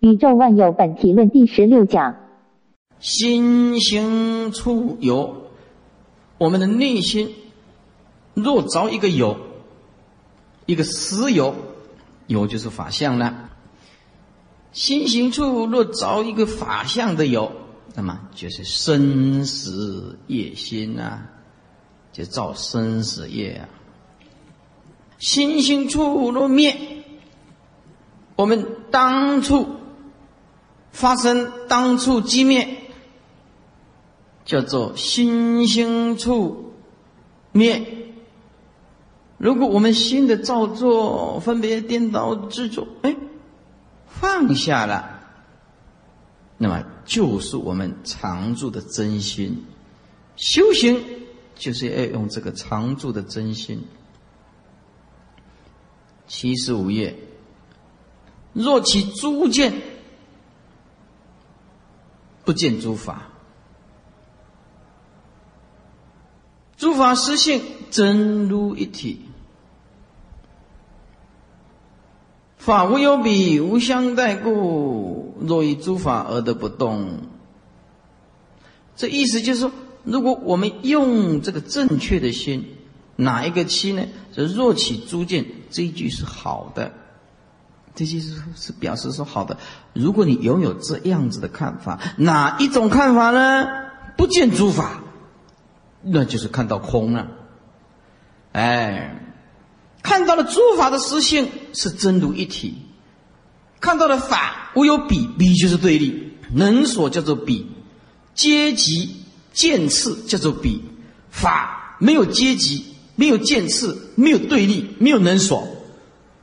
宇宙万有本体论第十六讲。心行处有，我们的内心若着一个有，一个实有，有就是法相了。心行处若着一个法相的有，那么就是生死业心啊，就造生死业啊。心行处若灭，我们当初。发生当处即灭，叫做心心处灭。如果我们心的造作、分别、颠倒、执着，哎，放下了，那么就是我们常住的真心。修行就是要用这个常住的真心。七十五页，若起诸见。不见诸法，诸法实性真如一体，法无有比，无相待故。若以诸法而得不动，这意思就是说，如果我们用这个正确的心，哪一个心呢？这若起诸见，这一句是好的。这些是是表示说好的。如果你拥有这样子的看法，哪一种看法呢？不见诸法，那就是看到空了。哎，看到了诸法的实性是真如一体，看到了法无有比，比就是对立，能所叫做比，阶级见次叫做比，法没有阶级，没有见次，没有对立，没有能所。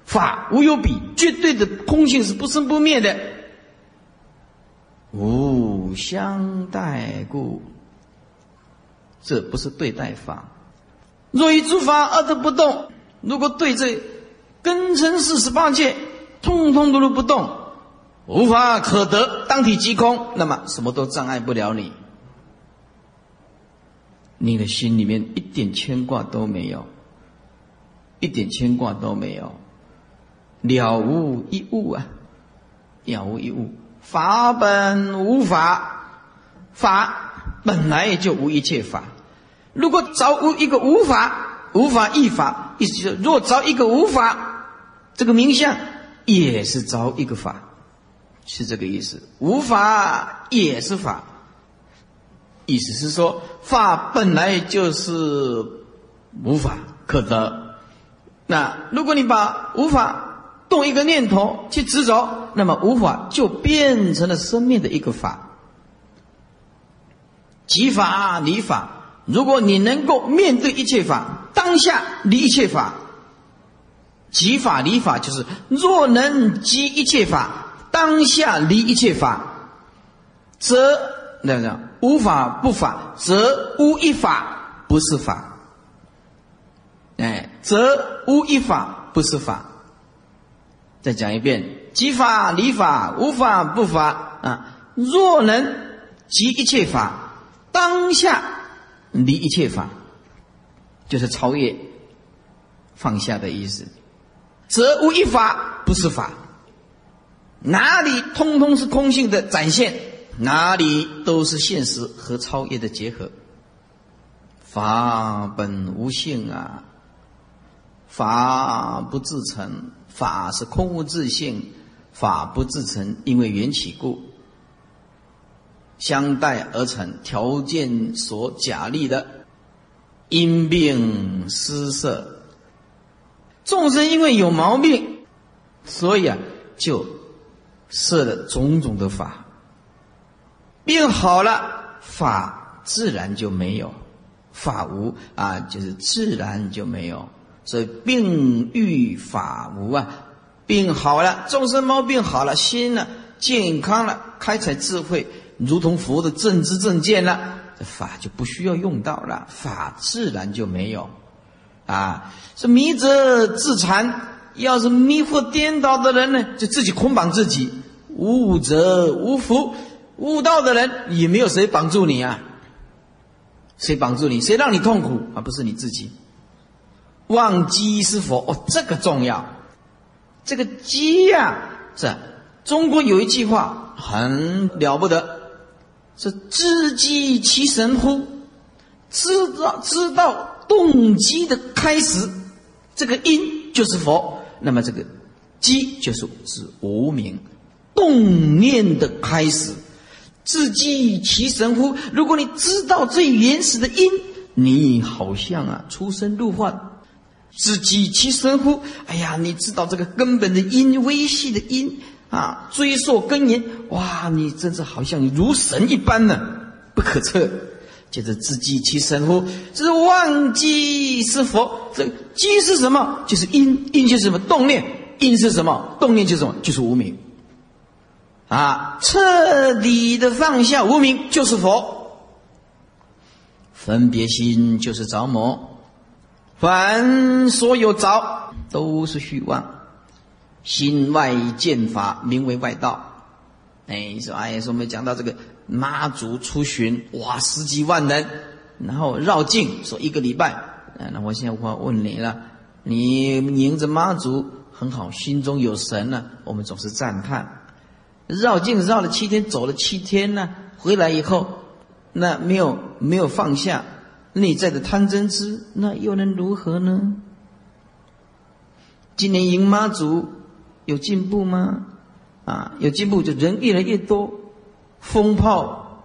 法无有比，绝对的空性是不生不灭的，无相待故，这不是对待法。若以诸法而得不动，如果对这根尘四十八界，通通都不动，无法可得，当体即空，那么什么都障碍不了你，你的心里面一点牵挂都没有，一点牵挂都没有。了无一物啊，了无一物，法本无法，法本来也就无一切法。如果找无一个无法，无法一法，意思就是若找一个无法，这个名相也是找一个法，是这个意思。无法也是法，意思是说法本来就是无法可得。那如果你把无法动一个念头去执着，那么无法就变成了生命的一个法，即法离法。如果你能够面对一切法，当下离一切法，即法离法就是若能即一切法，当下离一切法，则那样无法不法，则无一法不是法。哎，则无一法不是法。再讲一遍：即法离法，无法不法啊！若能即一切法，当下离一切法，就是超越、放下的意思，则无一法不是法。哪里通通是空性的展现，哪里都是现实和超越的结合。法本无性啊，法不自成。法是空无自性，法不自成，因为缘起故，相待而成，条件所假立的因病失色。众生因为有毛病，所以啊，就设了种种的法。病好了，法自然就没有；法无啊，就是自然就没有。所以病愈法无啊，病好了，众生毛病好了，心呢健康了，开采智慧，如同佛的正知正见了，这法就不需要用到了，法自然就没有。啊，是迷则自残，要是迷惑颠倒的人呢，就自己捆绑自己；悟者无福，悟道的人也没有谁绑住你啊，谁绑住你？谁让你痛苦？而不是你自己。忘机是佛哦，这个重要。这个机呀，是中国有一句话很了不得，是“知机其神乎”，知道知道动机的开始，这个因就是佛。那么这个机就是指无名，动念的开始，知机其神乎？如果你知道最原始的因，你好像啊出生入化。知机其神乎？哎呀，你知道这个根本的因，微细的因啊，追溯根源，哇，你真是好像如神一般呢，不可测。接着知机其神乎？这是忘机是佛。这机是什么？就是因，因就是什么？动念。因是什么？动念就是什么？就是无名。啊，彻底的放下无名就是佛。分别心就是着魔。凡所有着都是虚妄，心外见法名为外道。哎，说哎，说我们讲到这个妈祖出巡，哇，十几万人，然后绕境，说一个礼拜。那我现在我问你了，你迎着妈祖很好，心中有神呢，我们总是赞叹。绕境绕了七天，走了七天呢，回来以后，那没有没有放下。内在的贪嗔痴，那又能如何呢？今年迎妈祖有进步吗？啊，有进步就人越来越多，风炮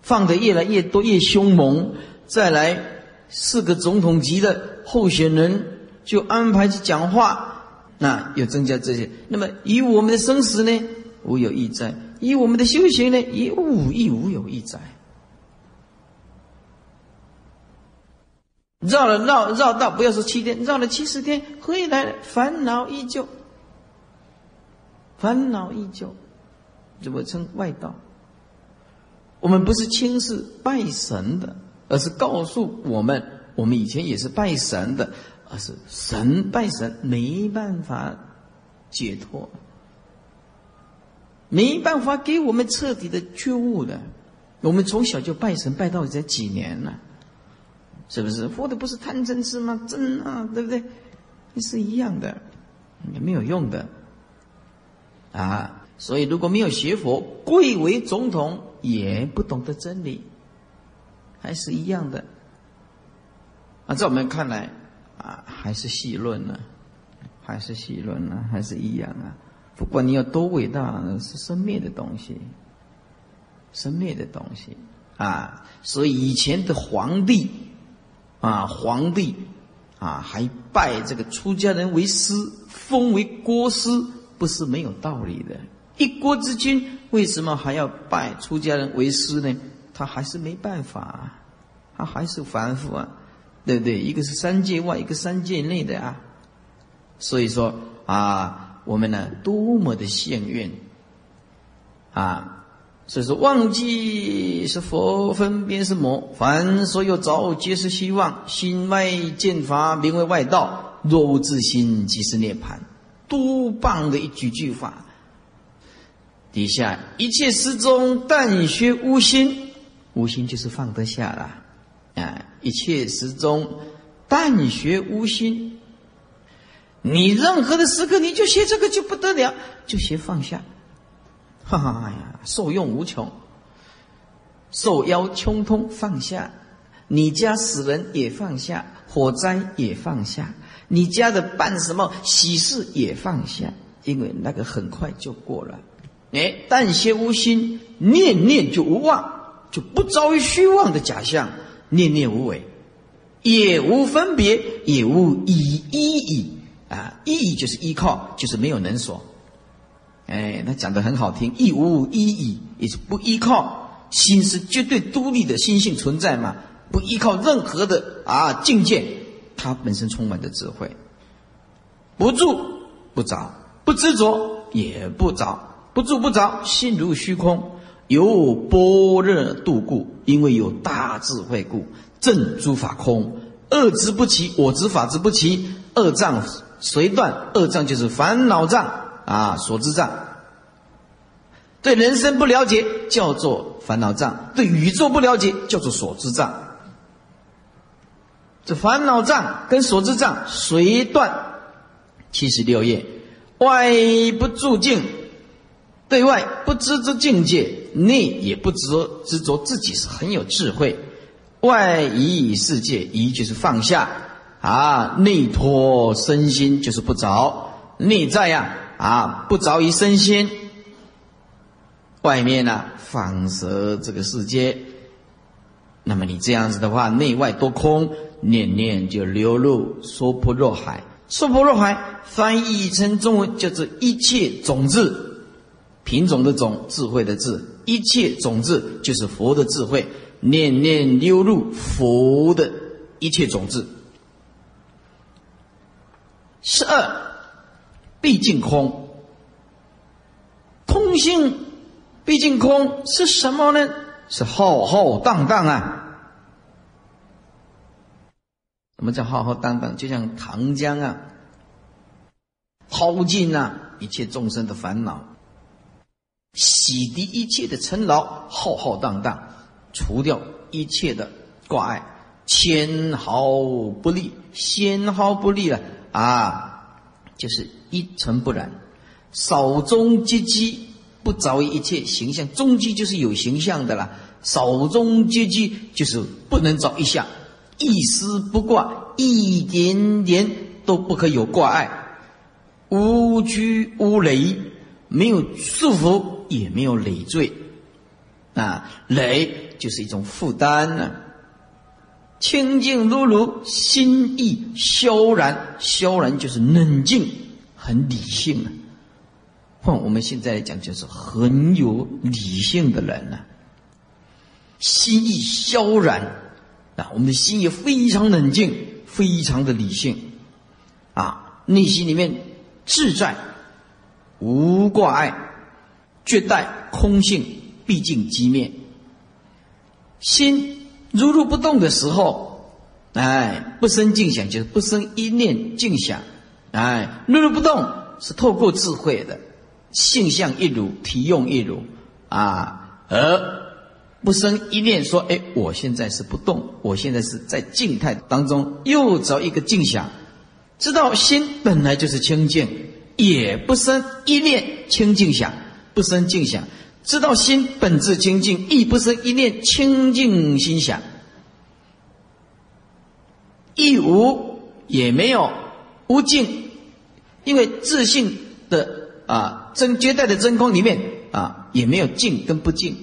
放的越来越多，越凶猛。再来四个总统级的候选人就安排去讲话，那又增加这些。那么以我们的生死呢，无有义在；以我们的修行呢，也无亦无有义在。绕了绕绕道，不要说七天，绕了七十天回来，烦恼依旧，烦恼依旧，怎么称外道？我们不是轻视拜神的，而是告诉我们，我们以前也是拜神的，而是神拜神没办法解脱，没办法给我们彻底的觉悟的。我们从小就拜神，拜到才几年了。是不是佛的不是贪嗔痴吗？真啊，对不对？也是一样的，也没有用的啊。所以如果没有学佛，贵为总统也不懂得真理，还是一样的。啊，在我们看来啊，还是细论呢，还是细论呢，还是一样啊。不管你有多伟大，是生灭的东西，生灭的东西啊。所以以前的皇帝。啊，皇帝啊，还拜这个出家人为师，封为国师，不是没有道理的。一国之君为什么还要拜出家人为师呢？他还是没办法，他还是凡夫啊，对不对？一个是三界外，一个三界内的啊。所以说啊，我们呢多么的幸运啊！所以说，忘记是佛，分别是魔。凡所有着，皆是虚妄。心外见法，名为外道。若无自心，即是涅盘。多棒的一句句话！底下一切时中，但学无心，无心就是放得下了啊！一切时中，但学无心。你任何的时刻，你就学这个就不得了，就学放下。哈哈呀，受用无穷，受邀穷通放下，你家死人也放下，火灾也放下，你家的办什么喜事也放下，因为那个很快就过了。哎，但歇无心，念念就无妄，就不遭遇虚妄的假象，念念无为，也无分别，也无依依啊！依依就是依靠，就是没有能所。哎，他讲的很好听，一无依倚，也是不依靠心是绝对独立的心性存在嘛，不依靠任何的啊境界，它本身充满着智慧，不住不着，不执着也不着，不住不着，心如虚空，有般若度故，因为有大智慧故，正诸法空，二执不齐，我执法执不齐，二障随断，二障就是烦恼障。啊，所知障，对人生不了解叫做烦恼障，对宇宙不了解叫做所知障。这烦恼障跟所知障随断七十六页，外不住境，对外不知之境界，内也不执执着自己是很有智慧。外移世界，移就是放下啊，内托身心就是不着内在呀，啊不着于身心。外面呢，放射这个世界。那么你这样子的话，内外都空，念念就流入娑婆若海。娑婆若海翻译成中文叫做一切种子。品种的种，智慧的智，一切种子就是佛的智慧，念念流入佛的一切种子。十二，毕竟空，空性毕竟空是什么呢？是浩浩荡荡啊！什么叫浩浩荡荡？就像长江啊，耗尽啊一切众生的烦恼。洗涤一切的尘劳，浩浩荡荡，除掉一切的挂碍，纤毫不利，纤毫不利了啊！就是一尘不染，少中接机，不着一切形象。中基就是有形象的了，少中接机就是不能找一下，一丝不挂，一点点都不可有挂碍，无拘无累，没有束缚。也没有累赘，啊，累就是一种负担呢。清净如如，心意萧然，萧然就是冷静，很理性啊。换我们现在来讲，就是很有理性的人呢。心意萧然，啊，我们的心也非常冷静，非常的理性，啊，内心里面自在，无挂碍。绝代空性，毕竟寂灭。心如如不动的时候，哎，不生静想，就是不生一念静想。哎，如如不动是透过智慧的性相一如，体用一如啊，而不生一念说，哎，我现在是不动，我现在是在静态当中，又着一个静想，知道心本来就是清净，也不生一念清净想。不生静想，知道心本质清净，亦不生一念清净心想，亦无也没有无净，因为自信的啊真绝代的真空里面啊也没有净跟不净，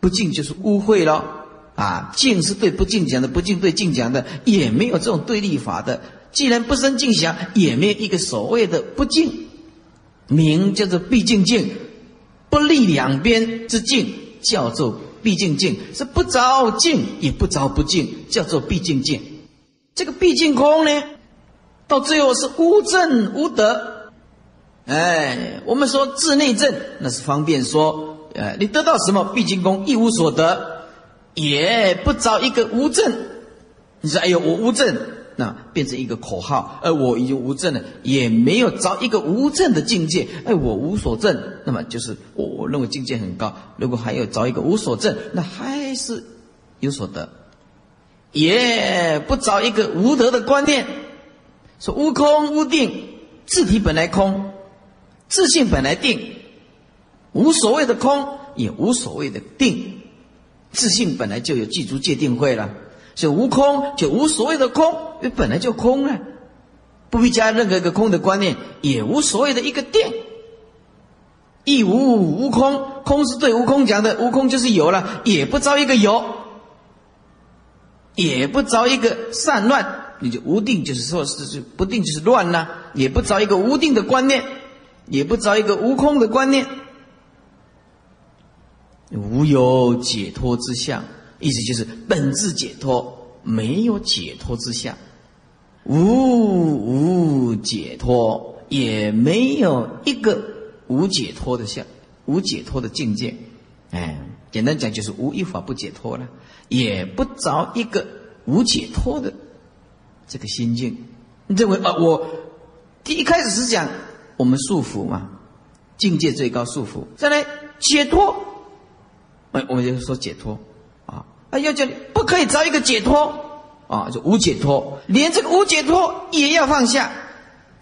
不净就是污秽了啊，净是对不净讲的，不净对净讲的，也没有这种对立法的。既然不生净想，也没有一个所谓的不净，名叫做毕竟净。不立两边之净，叫做毕竟净；是不着净也不着不净，叫做毕竟净。这个毕竟空呢，到最后是无正无德。哎，我们说自内正，那是方便说。呃，你得到什么毕竟功，一无所得，也不着一个无正。你说，哎呦，我无正。那变成一个口号，而我已经无证了，也没有着一个无证的境界。哎，我无所证，那么就是我认为境界很高。如果还有着一个无所证，那还是有所得，也不着一个无德的观念。说无空无定，自体本来空，自性本来定，无所谓的空，也无所谓的定，自性本来就有记住界定慧了。所以无空，就无所谓的空，因为本来就空了，不必加任何一个空的观念，也无所谓的一个定，亦无无空，空是对无空讲的，无空就是有了，也不招一个有，也不招一个散乱，你就无定，就是说是是不定就是乱呐，也不着一个无定的观念，也不着一个无空的观念，无有解脱之相。意思就是本质解脱，没有解脱之相，无无解脱，也没有一个无解脱的相，无解脱的境界。哎，简单讲就是无一法不解脱了，也不着一个无解脱的这个心境。你认为啊，我第一开始是讲我们束缚嘛，境界最高束缚，再来解脱，哎，我们就说解脱。啊，要叫你不可以找一个解脱啊，就无解脱，连这个无解脱也要放下，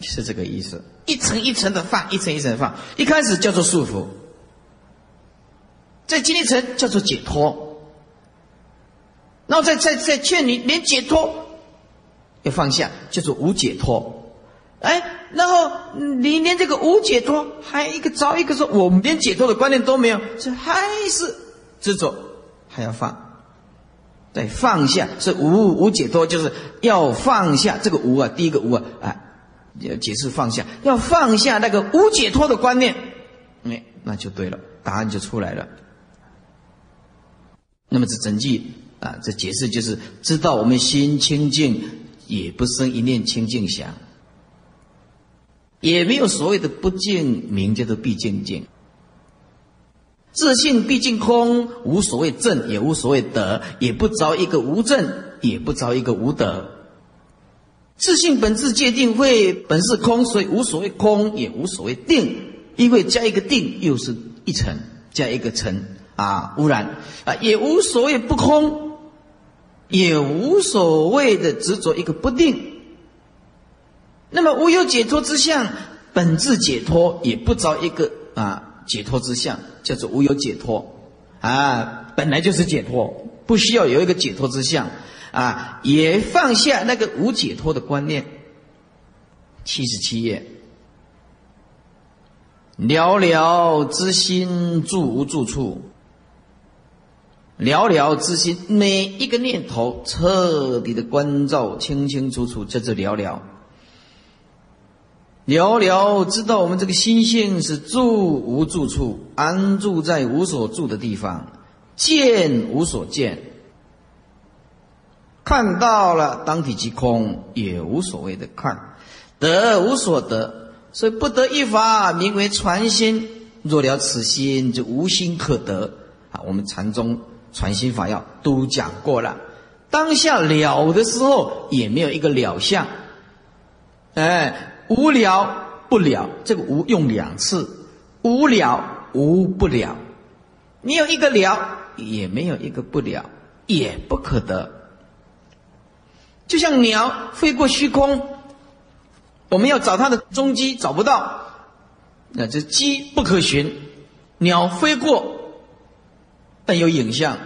是这个意思。一层一层的放，一层一层的放。一开始叫做束缚，在经历层叫做解脱，然后再再再劝你连解脱要放下，叫做无解脱。哎，然后你连这个无解脱，还一个找一个说我们连解脱的观念都没有，这还是执着，还要放，对，放下是无无解脱，就是要放下这个无啊，第一个无啊，啊，解释放下，要放下那个无解脱的观念，哎，那就对了，答案就出来了。那么这整句啊，这解释就是知道我们心清净，也不生一念清净想。也没有所谓的不净名叫做毕竟净，自信毕竟空，无所谓正，也无所谓德，也不着一个无正，也不着一个无德。自信本质界定会本是空，所以无所谓空，也无所谓定，因为加一个定又是一层，加一个层啊污染啊，也无所谓不空，也无所谓的执着一个不定。那么无有解脱之相，本质解脱也不着一个啊解脱之相，叫做无有解脱啊，本来就是解脱，不需要有一个解脱之相啊，也放下那个无解脱的观念。七十七页，寥寥之心住无住处，寥寥之心每一个念头彻底的关照清清楚楚，叫做寥寥。寥寥知道我们这个心性是住无住处，安住在无所住的地方，见无所见，看到了当体即空，也无所谓的看，得无所得，所以不得一法，名为传心。若了此心，就无心可得。啊，我们禅宗传心法要都讲过了，当下了的时候，也没有一个了相，哎。无了不了，这个无用两次，无了无不了，你有一个了，也没有一个不了，也不可得。就像鸟飞过虚空，我们要找它的踪迹，找不到，那这迹不可寻。鸟飞过，但有影像，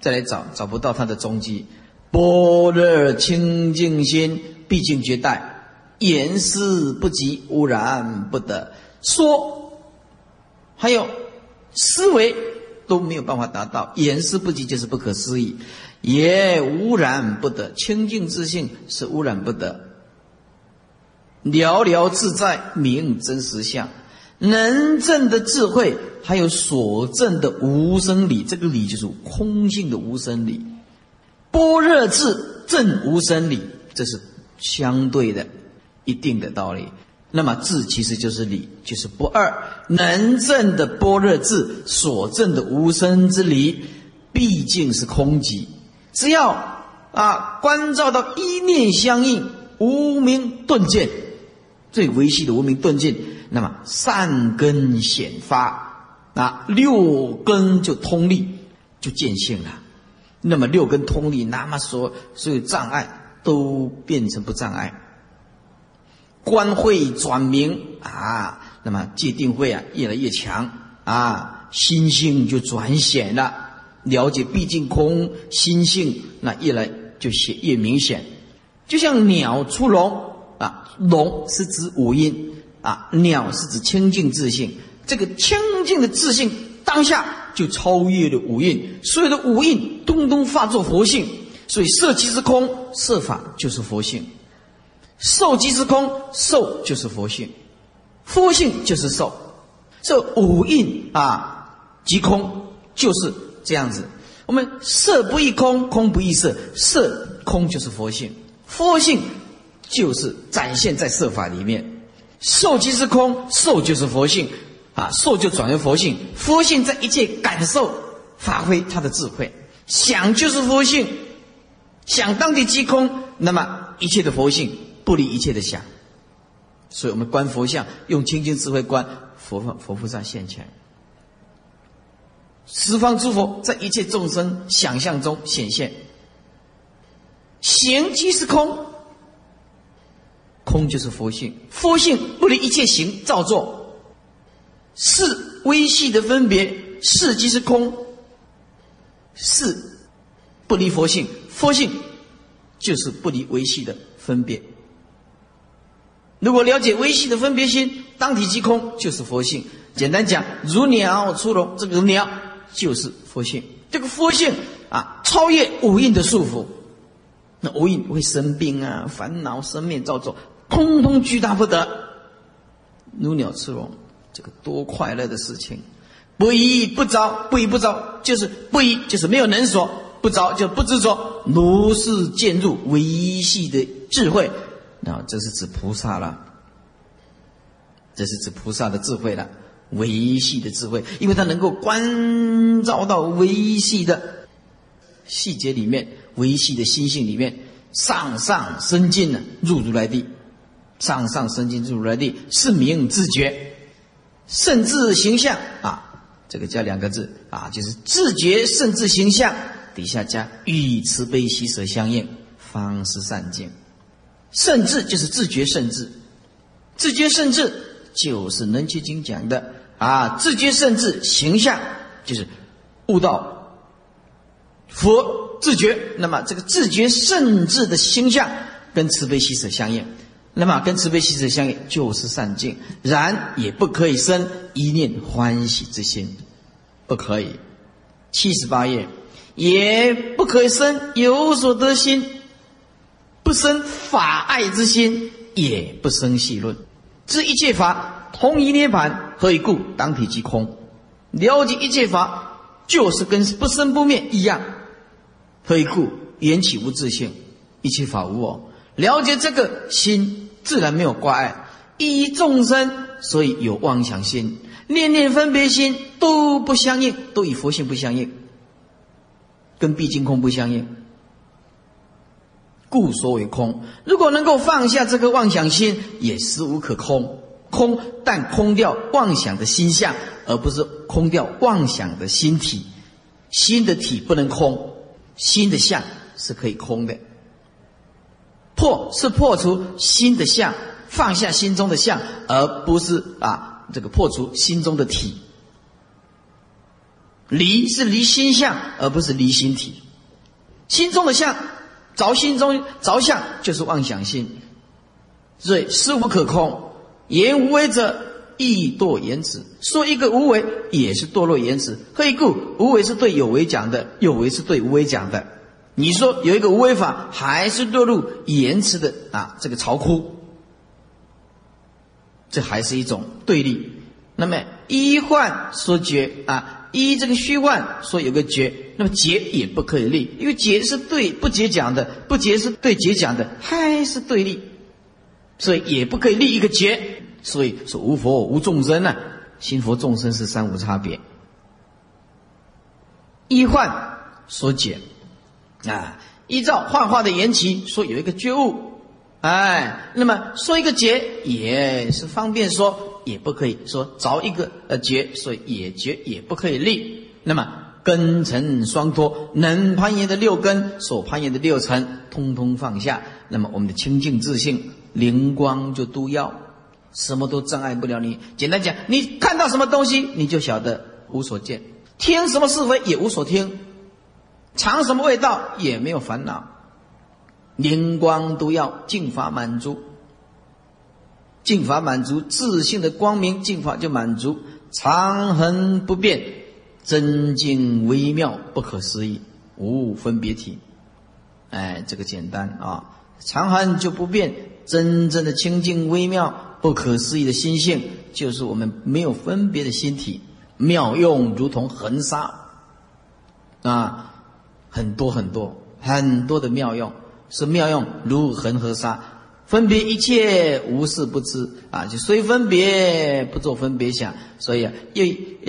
再来找找不到它的踪迹。般若清净心，毕竟绝代。言思不及，污染不得。说，还有思维都没有办法达到。言思不及就是不可思议，也污染不得。清净自信是污染不得。寥寥自在名真实相，能证的智慧，还有所证的无生理，这个理就是空性的无生理。般若智证无生理，这是相对的。一定的道理，那么智其实就是理，就是不二能证的般若智所证的无生之理，毕竟是空寂。只要啊关照到一念相应，无名顿见，最维系的无明顿见，那么善根显发，啊六根就通力，就见性了。那么六根通力，那么所所有障碍都变成不障碍。观慧转明啊，那么界定慧啊越来越强啊，心性就转显了。了解毕竟空心性，那越来就显越明显。就像鸟出笼啊，龙是指五音啊，鸟是指清净自信。这个清净的自信当下就超越了五蕴，所有的五蕴通通化作佛性。所以色即是空，色法就是佛性。受即是空，受就是佛性，佛性就是受，这五蕴啊即空，就是这样子。我们色不异空，空不异色，色空就是佛性，佛性就是展现在色法里面。受即是空，受就是佛性啊，受就转为佛性，佛性在一切感受发挥它的智慧。想就是佛性，想当地即空，那么一切的佛性。不离一切的想，所以我们观佛像，用清净智慧观佛佛菩萨现前，十方诸佛在一切众生想象中显现。行即是空，空就是佛性，佛性不离一切行造作，是微细的分别，是即是空，是不离佛性，佛性就是不离维系的分别。如果了解微细的分别心，当体即空，就是佛性。简单讲，如鸟出笼，这个鸟就是佛性。这个佛性啊，超越五蕴的束缚。那五蕴会生病啊，烦恼、生灭造作，通通巨大不得。如鸟出笼，这个多快乐的事情！不依不着，不依不着，就是不依，就是没有能所；不着就不执着。如是渐入微细的智慧。那这是指菩萨了，这是指菩萨的智慧了，维系的智慧，因为他能够关照到维系的细节里面，维系的心性里面，上上升进了入如来地，上上升进入来地是名自觉，甚至形象。啊，这个加两个字。啊，就是自觉甚至形象，底下加与慈悲喜舍相应，方是善境。甚至就是自觉，甚至。自觉，甚至就是《能切经》讲的。啊，自觉甚至形象就是悟道佛自觉。那么这个自觉甚至的形象跟慈悲喜舍相应，那么跟慈悲喜舍相应就是善境，然也不可以生一念欢喜之心，不可以。七十八页也不可以生有所得心。不生法爱之心，也不生细论。知一切法同一涅盘，何以故？当体即空。了解一切法，就是跟不生不灭一样。何以故？缘起无自性，一切法无我。了解这个心，自然没有挂碍。依众生，所以有妄想心、念念分别心都不相应，都与佛性不相应，跟毕竟空不相应。故说为空。如果能够放下这个妄想心，也实无可空。空，但空掉妄想的心相，而不是空掉妄想的心体。心的体不能空，心的相是可以空的。破是破除心的相，放下心中的相，而不是啊这个破除心中的体。离是离心相，而不是离心体。心中的相。着心中着相就是妄想心，所以事无可空，言无为者亦堕言辞。说一个无为也是堕落言辞。何以故？无为是对有为讲的，有为是对无为讲的。你说有一个无为法，还是堕入言辞的啊？这个巢窟，这还是一种对立。那么一幻说觉啊。依这个虚幻说有个觉，那么结也不可以立，因为结是对不结讲的，不结是对结讲的，还是对立，所以也不可以立一个结。所以说无佛无众生呢，心佛众生是三无差别。依幻说解啊，依照幻化的缘起说有一个觉悟，哎，那么说一个结也是方便说。也不可以说着一个呃结，所以也结也不可以立。那么根尘双脱，能攀岩的六根，所攀岩的六尘，通通放下。那么我们的清净自信灵光就都要，什么都障碍不了你。简单讲，你看到什么东西，你就晓得无所见；听什么是非也无所听；尝什么味道也没有烦恼。灵光都要净法满足。净法满足自信的光明，净法就满足长恒不变，真净微妙不可思议，无分别体。哎，这个简单啊，长恒就不变，真正的清净微妙不可思议的心性，就是我们没有分别的心体，妙用如同恒沙啊，很多很多很多的妙用，是妙用如恒河沙。分别一切无事不知啊，就虽分别不做分别想，所以啊，又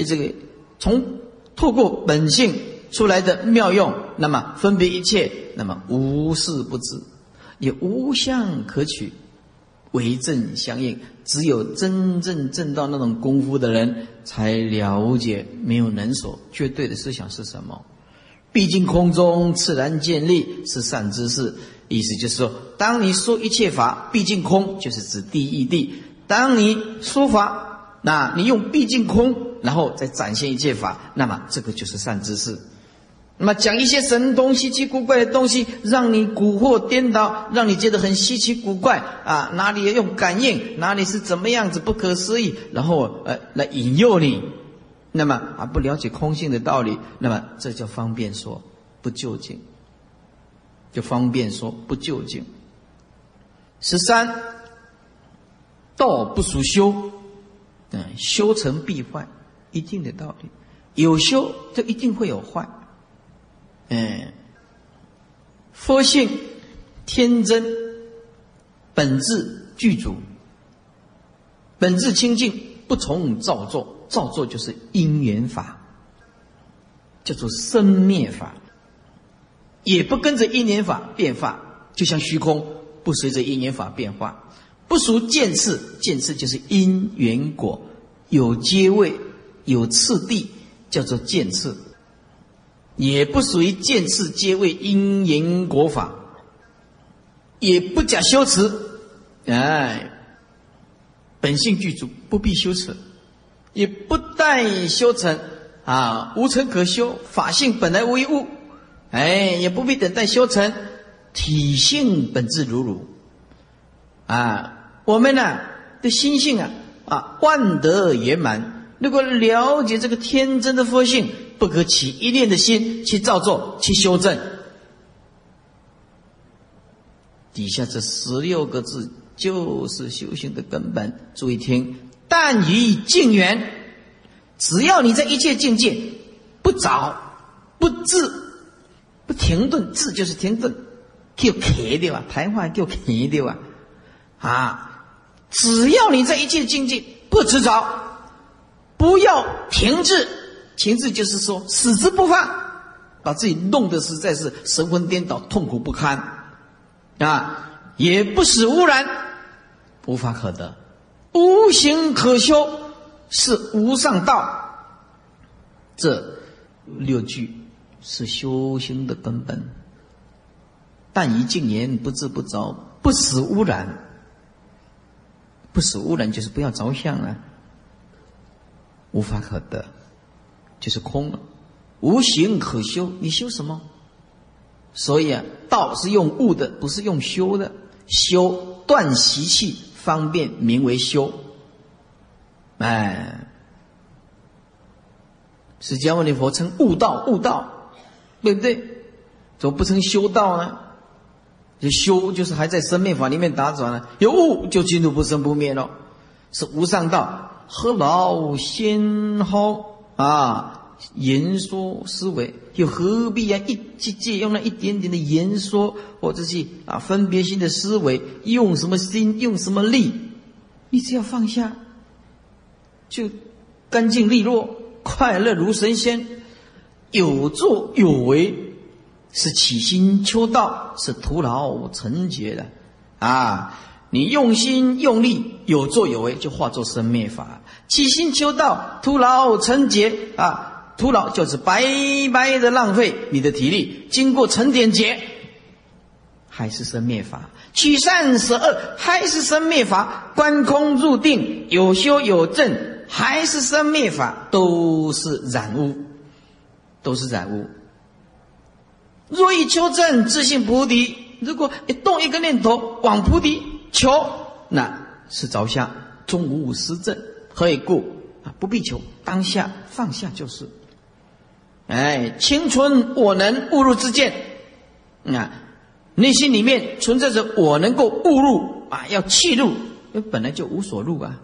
这个从透过本性出来的妙用，那么分别一切，那么无事不知，也无相可取，为正相应。只有真正证到那种功夫的人，才了解没有能所绝对的思想是什么。毕竟空中自然建立是善知识。意思就是说，当你说一切法毕竟空，就是指第一地；当你说法那你用毕竟空，然后再展现一切法，那么这个就是善知识。那么讲一些神东稀奇古怪的东西，让你蛊惑颠倒，让你觉得很稀奇古怪啊！哪里要用感应，哪里是怎么样子不可思议，然后呃来引诱你，那么啊不了解空性的道理，那么这叫方便说不究竟，就方便说不究竟。十三，道不属修，嗯，修成必坏，一定的道理，有修就一定会有坏。嗯，佛性天真，本质具足，本质清净，不从造作，造作就是因缘法，叫做生灭法，也不跟着因缘法变化，就像虚空不随着因缘法变化，不属见次，见次就是因缘果，有阶位，有次第，叫做见次。也不属于见次皆为因缘果法，也不假修持，哎，本性具足，不必修持，也不待修成，啊，无成可修，法性本来无一物，哎，也不必等待修成，体性本自如如，啊，我们呢的心性啊，啊，万德圆满，如果了解这个天真的佛性。不可起一念的心去造作去修正。底下这十六个字就是修行的根本。注意听：但于境缘，只要你在一切境界不着、不滞、不停顿，滞就是停顿，叫停的吧？谈话叫停的吧？啊，只要你在一切境界不执着，不要停滞。情志就是说，死之不放，把自己弄得实在是神魂颠倒、痛苦不堪，啊，也不是污染，无法可得，无形可修，是无上道。这六句是修行的根本。但以静言，不自不着，不使污染，不使污染就是不要着相啊，无法可得。就是空了，无形可修，你修什么？所以啊，道是用悟的，不是用修的。修断习气，方便名为修。哎，释迦牟尼佛称悟道，悟道，对不对？怎么不称修道呢？这修就是还在生灭法里面打转呢，有悟就进入不生不灭了，是无上道，何劳先后？啊，言说思维又何必啊？一去借用那一点点的言说，或者是啊分别心的思维，用什么心，用什么力？你只要放下，就干净利落，快乐如神仙，有作有为，是起心求道，是徒劳成劫的啊！你用心用力，有作有为，就化作生灭法。起心求道，徒劳成劫啊！徒劳就是白白的浪费你的体力。经过成点劫，还是生灭法；取善舍恶，还是生灭法；观空入定，有修有正，还是生灭法。都是染污，都是染污。若欲求证，自信菩提。如果一动一个念头往菩提求，那是着相，终无实证。何以故？啊，不必求，当下放下就是。哎，青春我能误入之见，啊，内心里面存在着我能够误入啊，要弃入，因为本来就无所入啊。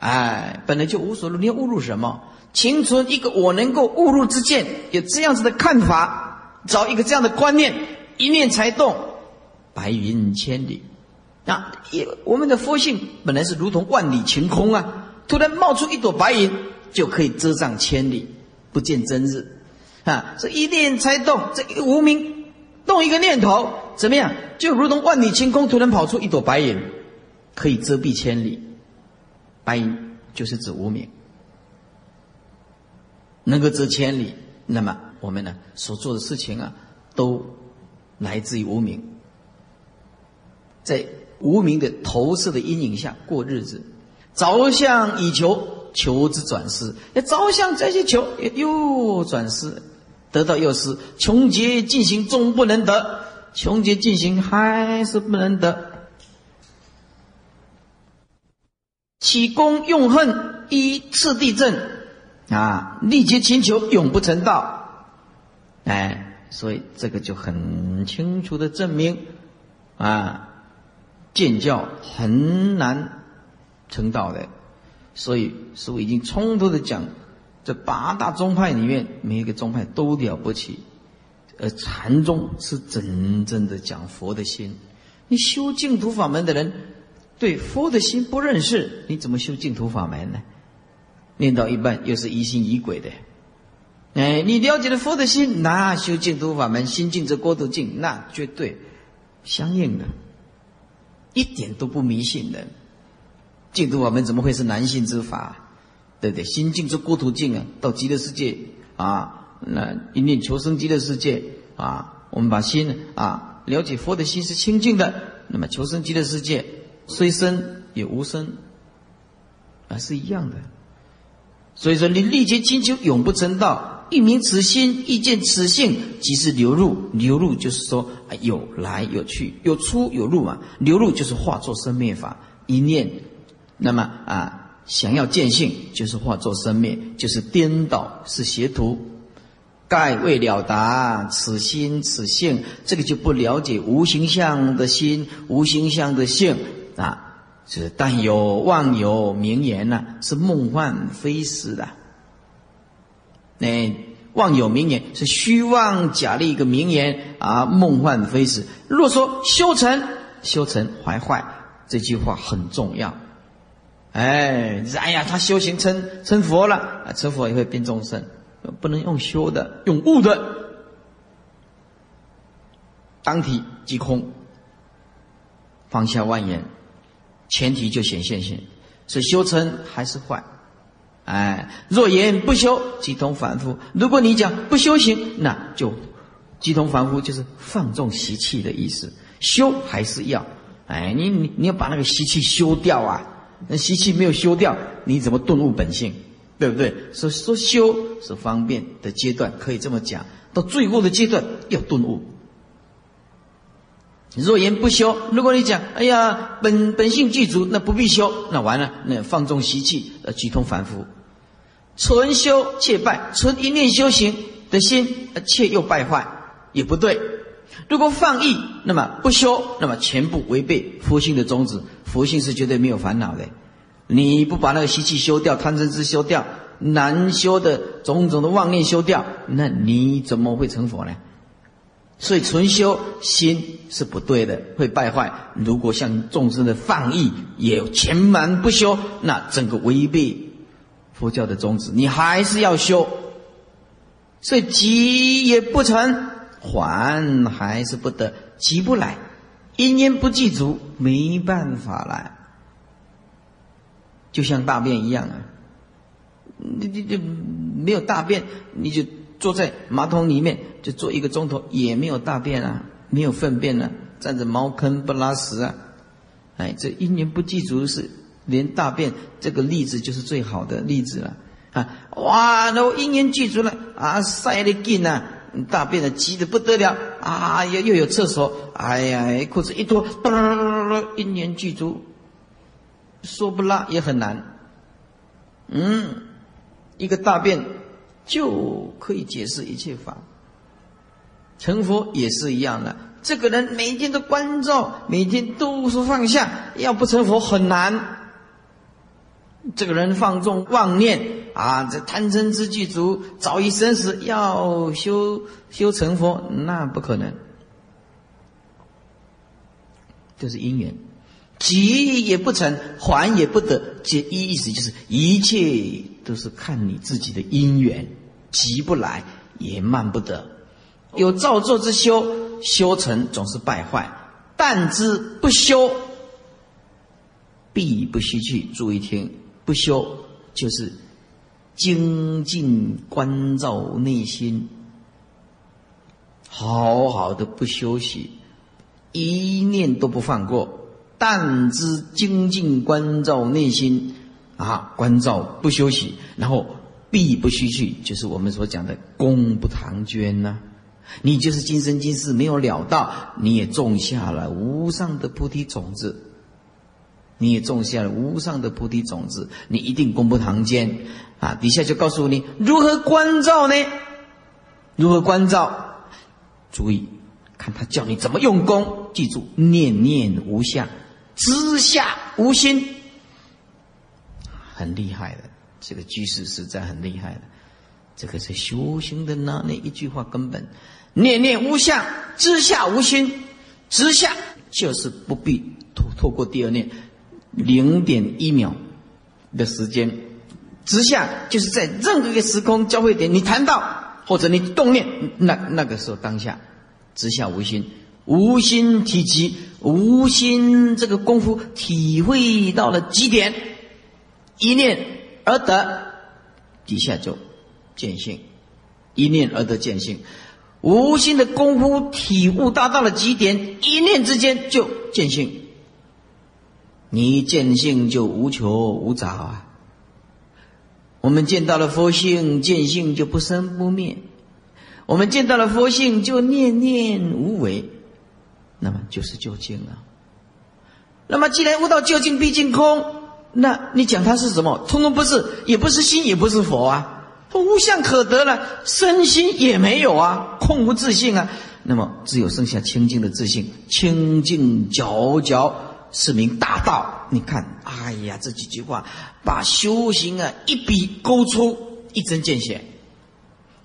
哎，本来就无所入，你要误入什么？青春一个我能够误入之见，有这样子的看法，找一个这样的观念，一念才动，白云千里。啊，也我们的佛性本来是如同万里晴空啊，突然冒出一朵白云，就可以遮障千里，不见真日。啊，这一念才动，这一无名动一个念头，怎么样？就如同万里晴空突然跑出一朵白云，可以遮蔽千里。白云就是指无名，能够遮千里，那么我们呢所做的事情啊，都来自于无名，在。无名的投射的阴影下过日子，着相以求，求之转失；要着相再去求，又转失，得到又失。穷劫进行终不能得，穷劫进行还是不能得。起功用恨依次地震啊，力竭勤求永不成道。哎，所以这个就很清楚的证明啊。建教很难成道的，所以师父已经冲突的讲，这八大宗派里面，每一个宗派都了不起，而禅宗是真正的讲佛的心。你修净土法门的人，对佛的心不认识，你怎么修净土法门呢？念到一半又是疑心疑鬼的，哎，你了解了佛的心，那修净土法门，心净则国土净，那绝对相应的。一点都不迷信的，净土法门怎么会是男性之法？对不对？心净则国土净啊！到极乐世界啊，那一念求生极乐世界啊，我们把心啊了解佛的心是清净的，那么求生极乐世界虽生也无生啊，是一样的。所以说，你历劫金求永不成道，一明此心，一见此性，即是流入。流入就是说，有来有去，有出有入嘛。流入就是化作生灭法，一念，那么啊，想要见性，就是化作生灭，就是颠倒，是邪途。盖未了达此心此性，这个就不了解无形象的心，无形象的性啊。是但有妄有名言呢，是梦幻非实的。那妄有名言是虚妄假立一个名言啊，梦幻非实。若说修成修成怀坏，这句话很重要。哎，哎呀，他修行成成佛了啊，成佛也会变众生，不能用修的，用悟的，当体即空，放下万言。前提就显现性，所以修成还是坏，哎，若言不修，即同凡夫。如果你讲不修行，那就即同凡夫，就是放纵习气的意思。修还是要，哎，你你你要把那个习气修掉啊！那习气没有修掉，你怎么顿悟本性？对不对？所以说修是方便的阶段，可以这么讲。到最后的阶段要顿悟。若言不修，如果你讲，哎呀，本本性具足，那不必修，那完了，那放纵习气，呃，举通凡夫。纯修且败，纯一念修行的心，却又败坏，也不对。如果放逸，那么不修，那么全部违背佛性的宗旨。佛性是绝对没有烦恼的。你不把那个习气修掉，贪嗔痴修掉，难修的种种的妄念修掉，那你怎么会成佛呢？所以纯修心是不对的，会败坏。如果像众生的放逸，也全蛮不修，那整个违背佛教的宗旨。你还是要修，所以急也不成，还还是不得，急不来，因缘不具足，没办法来。就像大便一样啊，你你你没有大便，你就。坐在马桶里面就坐一个钟头，也没有大便啊，没有粪便啊，站着茅坑不拉屎啊，哎，这一年不记足是连大便这个例子就是最好的例子了啊！哇，那我一年记足了啊，塞的劲啊，大便的急的不得了啊，又又有厕所，哎呀，裤子一脱，一年记足，说不拉也很难，嗯，一个大便。就可以解释一切法。成佛也是一样的，这个人每天都关照，每天都是放下，要不成佛很难。这个人放纵妄念啊，这贪嗔痴具足，早已生死，要修修成佛，那不可能。这是因缘，急也不成，缓也不得，这意思就是一切都是看你自己的因缘。急不来，也慢不得。有造作之修，修成总是败坏；但之不修，必不虚去。注意听，不修就是精进关照内心，好好的不休息，一念都不放过。但之精进关照内心，啊，关照不休息，然后必不虚去，就是我们所讲的功不唐捐呐。你就是今生今世没有了到，你也种下了无上的菩提种子，你也种下了无上的菩提种子，你一定功不唐捐啊！底下就告诉你如何关照呢？如何关照？注意看他教你怎么用功，记住念念无相，知下无心。很厉害的，这个居士实在很厉害的，这个是修行的呢。那一句话根本，念念无相，知下无心，知下就是不必透透过第二念，零点一秒的时间，直下就是在任何一个时空交汇点，你谈到或者你动念，那那个时候当下，直下无心，无心体极，无心这个功夫体会到了极点。一念而得，底下就见性；一念而得见性，无心的功夫体悟达到了极点，一念之间就见性。你见性就无求无杂啊！我们见到了佛性，见性就不生不灭；我们见到了佛性，就念念无为，那么就是究竟了。那么既然悟到究竟，毕竟空。那你讲它是什么？通通不是，也不是心，也不是佛啊！无相可得了，身心也没有啊，空无自性啊。那么只有剩下清净的自性，清净皎皎是名大道。你看，哎呀，这几句话把修行啊一笔勾出，一针见血。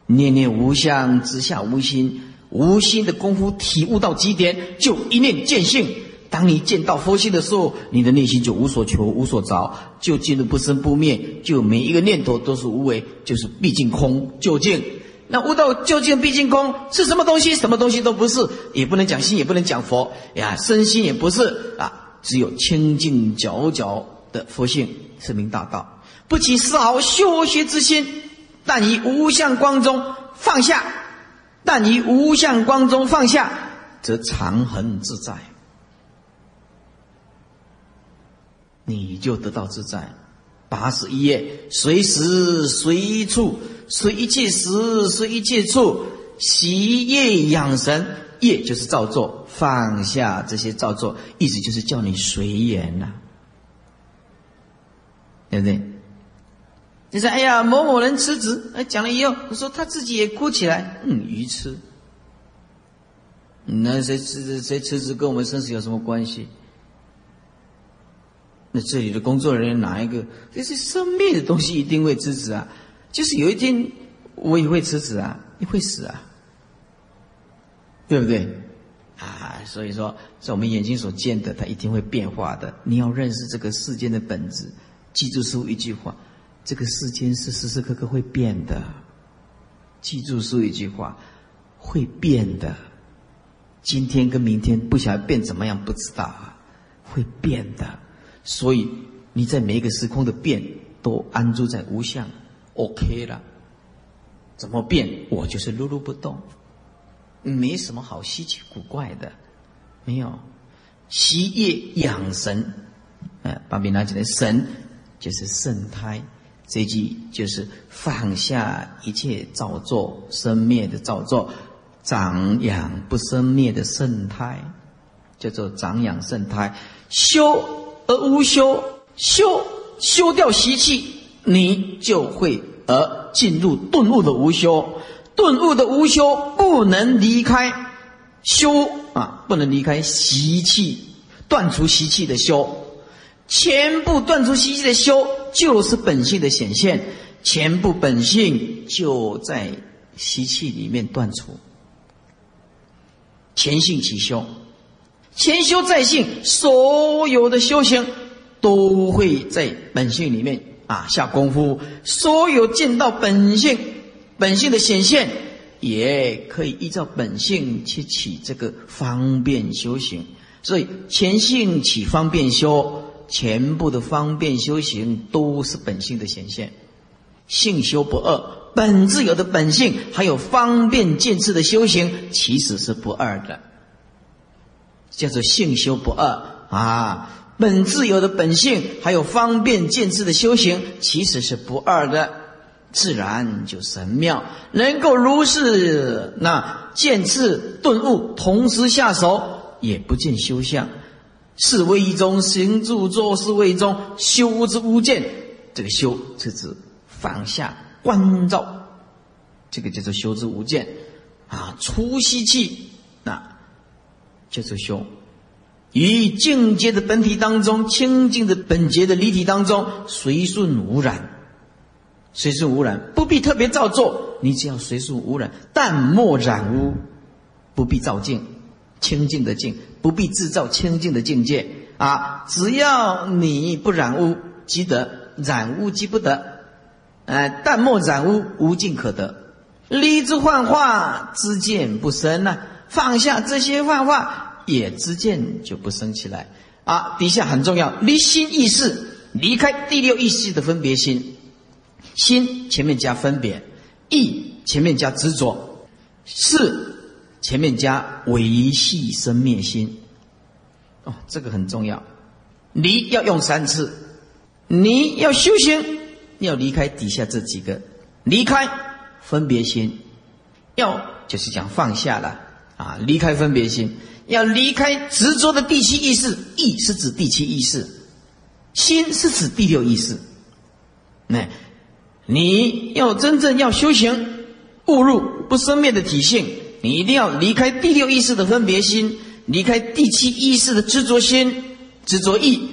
念念无相，直下无心，无心的功夫体悟到极点，就一念见性。当你见到佛性的时候，你的内心就无所求、无所着，就进入不生不灭，就每一个念头都是无为，就是毕竟空究竟。那悟到究竟毕竟空是什么东西？什么东西都不是，也不能讲心，也不能讲佛呀，身心也不是啊，只有清净皎皎的佛性是明大道，不起丝毫修学之心，但以无相光中放下，但以无相光中放下，则常恒自在。你就得到自在，八十一页，随时随处，随一切时，随一切处，习业养神，业就是造作，放下这些造作，意思就是叫你随缘呐，对不对？你说，哎呀，某某人辞职，哎，讲了以后，我说他自己也哭起来，嗯，愚痴。那谁辞职谁辞职跟我们生死有什么关系？那这里的工作人员哪一个？这是生命的东西，一定会辞职啊！就是有一天我也会辞职啊，你会死啊，对不对？啊，所以说，在我们眼睛所见的，它一定会变化的。你要认识这个世间的本质，记住师傅一句话：这个世间是时时刻刻会变的。记住师傅一句话：会变的。今天跟明天不晓得变怎么样，不知道啊，会变的。所以你在每一个时空的变都安住在无相，OK 了。怎么变？我就是碌碌不动，没什么好稀奇古怪的，没有。习业养神，哎，把笔拿起来，神就是圣胎，这句就是放下一切造作生灭的造作，长养不生灭的圣胎，叫做长养圣胎，修。而无修修修掉习气，你就会而进入顿悟的无修。顿悟的无修不能离开修啊，不能离开习气，断除习气的修。全部断除习气的修，就是本性的显现。全部本性就在习气里面断除。前性起修。前修在性，所有的修行都会在本性里面啊下功夫。所有见到本性，本性的显现，也可以依照本性去起这个方便修行。所以前性起方便修，全部的方便修行都是本性的显现。性修不二，本自有的本性，还有方便见智的修行，其实是不二的。叫做性修不二啊，本自有的本性，还有方便见智的修行，其实是不二的，自然就神妙，能够如是那见智顿悟，同时下手，也不见修相。是为一中行住坐，是为中修之无见。这个修是指放下关照，这个叫做修之无见啊。出息气，那就是修。于境界的本体当中，清净的本觉的离体当中，随顺无染，随顺无染，不必特别造作，你只要随顺无染，但莫染污，不必造境，清净的境，不必制造清净的境界啊！只要你不染污，即得；染污即不得。哎，但莫染污，无境可得。离之幻化，知见不生呐。放下这些幻化。也知见就不生起来啊！底下很重要，离心意识，离开第六意识的分别心，心前面加分别，意前面加执着，事前面加维系生灭心。哦，这个很重要。离要用三次，你要修行，要离开底下这几个，离开分别心，要就是讲放下了啊，离开分别心。要离开执着的第七意识，意是指第七意识，心是指第六意识。那你要真正要修行，误入不生灭的体性，你一定要离开第六意识的分别心，离开第七意识的执着心、执着意，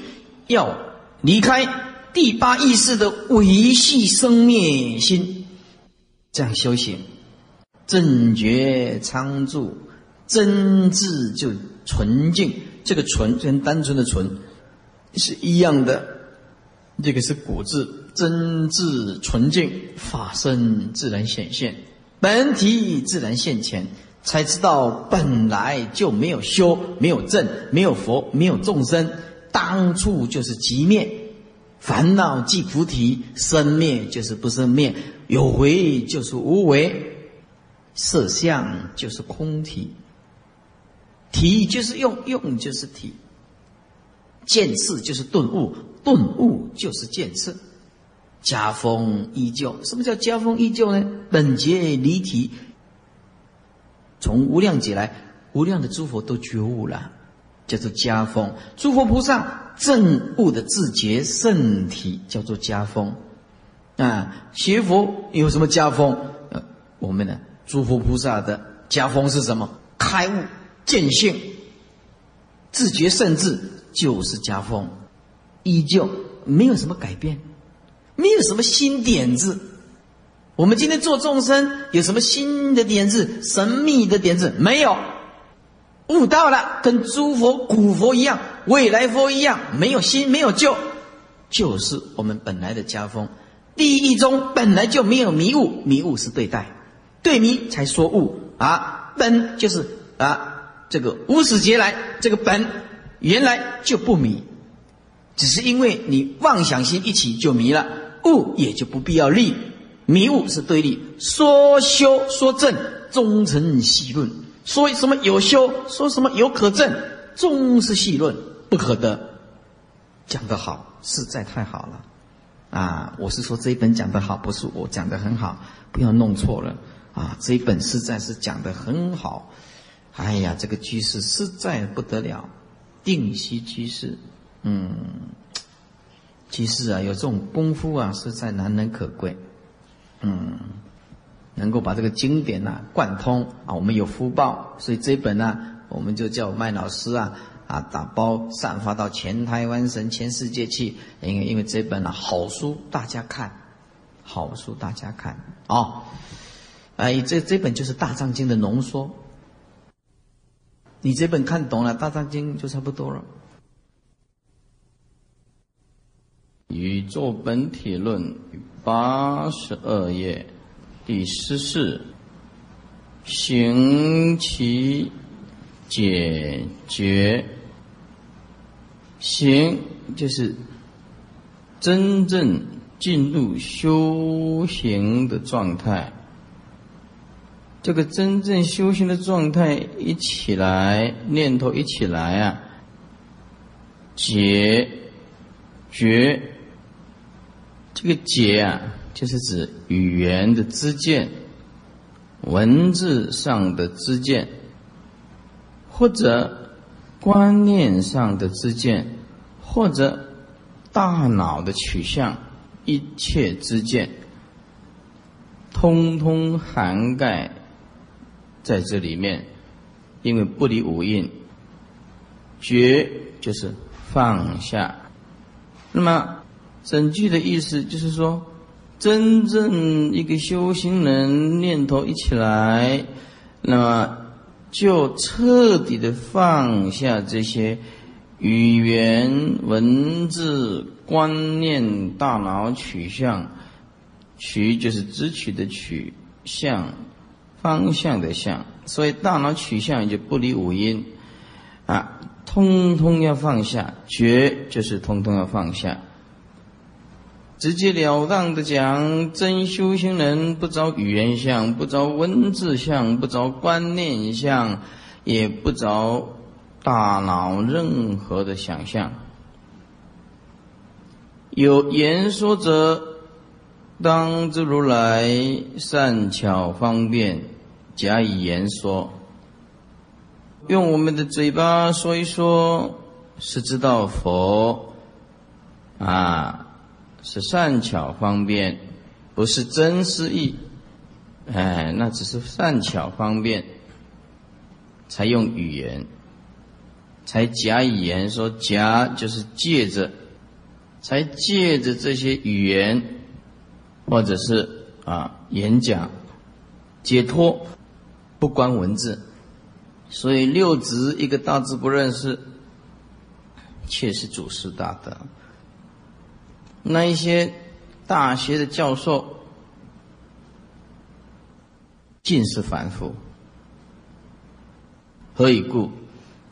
要离开第八意识的维系生灭心，这样修行，正觉常住。真智就纯净，这个纯跟单纯的纯是一样的。这个是古字，真智纯净，法身自然显现，本体自然现前，才知道本来就没有修，没有正，没有佛，没有众生，当初就是即灭。烦恼即菩提，生灭就是不生灭，有为就是无为，色相就是空体。体就是用，用就是体。见次就是顿悟，顿悟就是见次。家风依旧，什么叫家风依旧呢？本节离体，从无量劫来，无量的诸佛都觉悟了，叫做家风。诸佛菩萨正悟的自觉圣体，叫做家风。啊，学佛有什么家风？呃，我们呢，诸佛菩萨的家风是什么？开悟。见性、自觉、圣智就是家风，依旧没有什么改变，没有什么新点子。我们今天做众生有什么新的点子、神秘的点子？没有，悟到了，跟诸佛、古佛一样，未来佛一样，没有新，没有旧，就是我们本来的家风。第一中本来就没有迷雾，迷雾是对待，对迷才说悟啊，本就是啊。这个无始劫来，这个本原来就不迷，只是因为你妄想心一起就迷了，悟也就不必要立，迷悟是对立，说修说正，终成细论；说什么有修，说什么有可证，终是细论，不可得。讲得好，实在太好了啊！我是说这一本讲得好，不是我讲的很好，不要弄错了啊！这一本实在是讲的很好。哎呀，这个居士实在不得了，定息居士，嗯，其实啊，有这种功夫啊，实在难能可贵，嗯，能够把这个经典呐贯通啊，我们有福报，所以这本呢，我们就叫麦老师啊啊打包散发到全台湾省、全世界去，因为因为这本呢好书大家看，好书大家看哦，哎，这这本就是大藏经的浓缩。你这本看懂了《大藏经》就差不多了。宇宙本体论八十二页第十四，行其解决。行就是真正进入修行的状态。这个真正修行的状态一起来，念头一起来啊，解决这个解啊，就是指语言的知见，文字上的知见，或者观念上的知见，或者大脑的取向，一切知见，通通涵盖在这里面，因为不离五蕴，觉就是放下。那么整句的意思就是说。真正一个修行人念头一起来，那么就彻底的放下这些语言、文字、观念、大脑取向，取就是直取的取向，方向的向，所以大脑取向就不离五音啊，通通要放下，觉就是通通要放下。直截了当的讲，真修行人不着语言相，不着文字相，不着观念相，也不着大脑任何的想象。有言说者，当知如来善巧方便，假以言说。用我们的嘴巴说一说，是知道佛啊。是善巧方便，不是真实意，哎，那只是善巧方便，才用语言，才假语言说假就是借着，才借着这些语言，或者是啊演讲解脱，不关文字，所以六字一个大字不认识，却是祖师大德。那一些大学的教授尽是凡夫，何以故？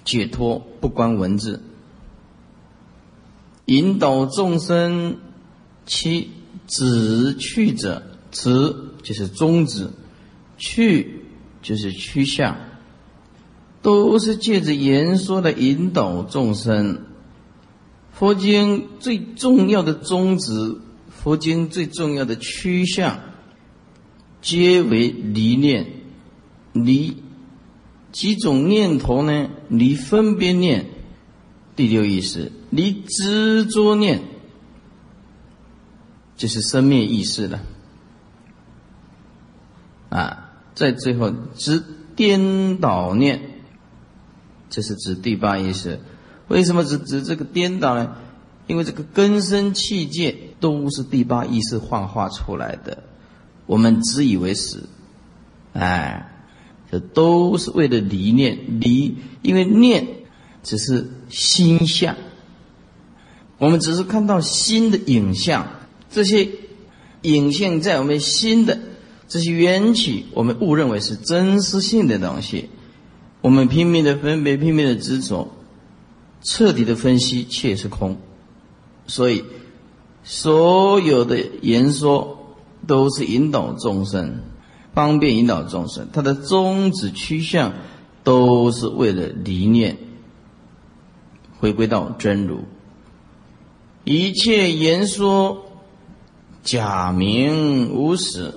解脱不关文字，引导众生其止去者，止就是终止，去就是趋向，都是借着言说的引导众生。佛经最重要的宗旨，佛经最重要的趋向，皆为离念，离几种念头呢？离分别念，第六意识；离执着念，就是生灭意识了。啊，在最后指颠倒念，这是指第八意识。为什么指指这个颠倒呢？因为这个根生器界都是第八意识幻化出来的，我们自以为是，哎，这都是为了离念。离，因为念只是心相，我们只是看到心的影像，这些影像在我们心的这些缘起，我们误认为是真实性的东西，我们拼命的分别，拼命的执着。彻底的分析，却是空。所以，所有的言说都是引导众生，方便引导众生。它的宗旨趋向都是为了理念，回归到真如。一切言说假名无实，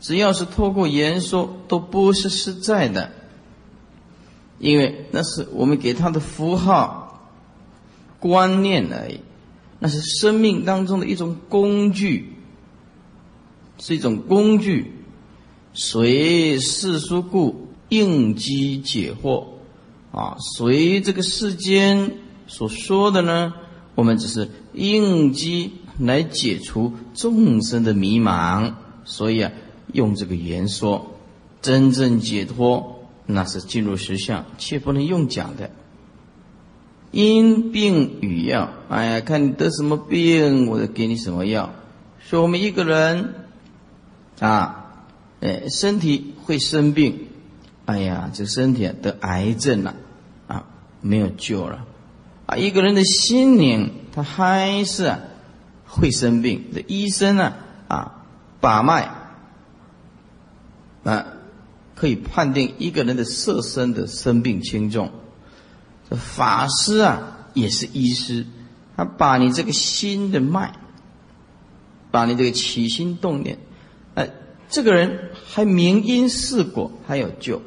只要是透过言说，都不是实在的。因为那是我们给他的符号、观念而已，那是生命当中的一种工具，是一种工具。随世俗故应机解惑啊，随这个世间所说的呢，我们只是应机来解除众生的迷茫，所以啊，用这个言说，真正解脱。那是进入实相，切不能用讲的。因病与药，哎呀，看你得什么病，我就给你什么药。说我们一个人啊，哎，身体会生病，哎呀，这身体得癌症了，啊，没有救了。啊，一个人的心灵，他还是会生病。这医生呢，啊，把脉，啊。可以判定一个人的色身的生病轻重。这法师啊，也是医师，他把你这个心的脉，把你这个起心动念，哎，这个人还明因事果，还有救。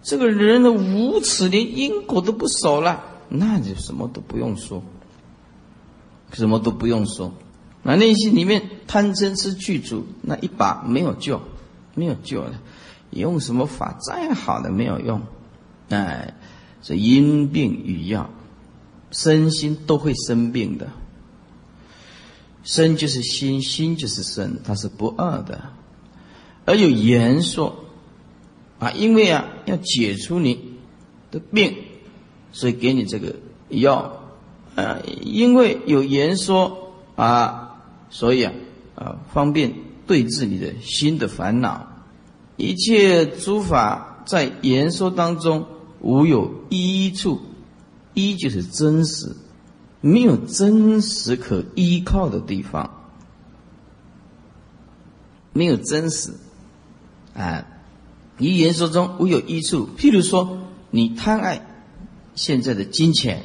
这个人的无耻，连因果都不守了，那就什么都不用说，什么都不用说。那内心里面贪嗔痴具足，那一把没有救，没有救了。用什么法再好的没有用，哎，这因病与药，身心都会生病的。身就是心，心就是身，它是不二的，而有言说。啊，因为啊，要解除你的病，所以给你这个药，啊，因为有言说啊，所以啊，啊，方便对治你的心的烦恼。一切诸法在言说当中无有依处，依就是真实，没有真实可依靠的地方，没有真实，啊。于言说中无有依处，譬如说你贪爱现在的金钱，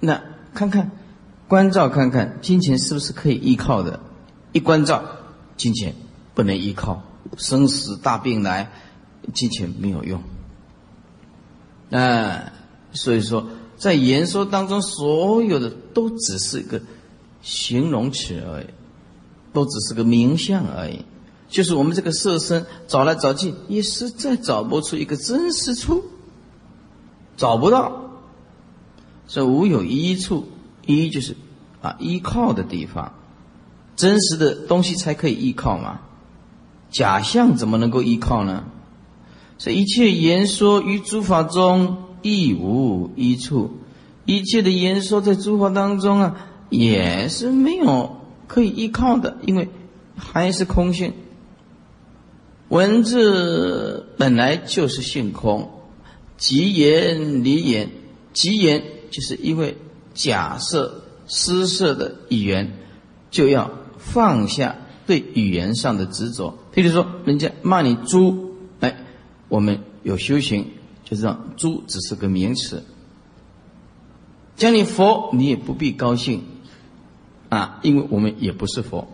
那看看关照看看金钱是不是可以依靠的？一关照，金钱不能依靠，生死大病来，金钱没有用。啊，所以说在言说当中，所有的都只是一个形容词而已，都只是个名相而已。就是我们这个色身找来找去，也实在找不出一个真实处，找不到，所以无有一处，一就是啊依靠的地方，真实的东西才可以依靠嘛，假象怎么能够依靠呢？所以一切言说于诸法中亦无一处，一切的言说在诸法当中啊，也是没有可以依靠的，因为还是空性。文字本来就是性空，即言离言，即言就是因为假设施设的语言，就要放下对语言上的执着。譬如说，人家骂你猪，哎，我们有修行，就知道猪只是个名词。叫你佛，你也不必高兴，啊，因为我们也不是佛，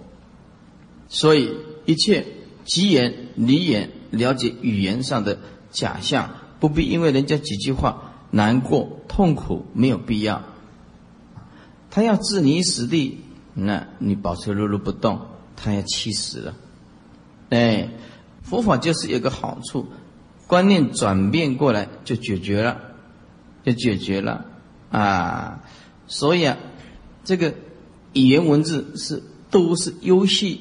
所以一切。吉言离言，了解语言上的假象，不必因为人家几句话难过痛苦，没有必要。他要置你死地，那你保持如如不动，他要气死了。哎，佛法就是有个好处，观念转变过来就解决了，就解决了啊。所以啊，这个语言文字是都是游戏，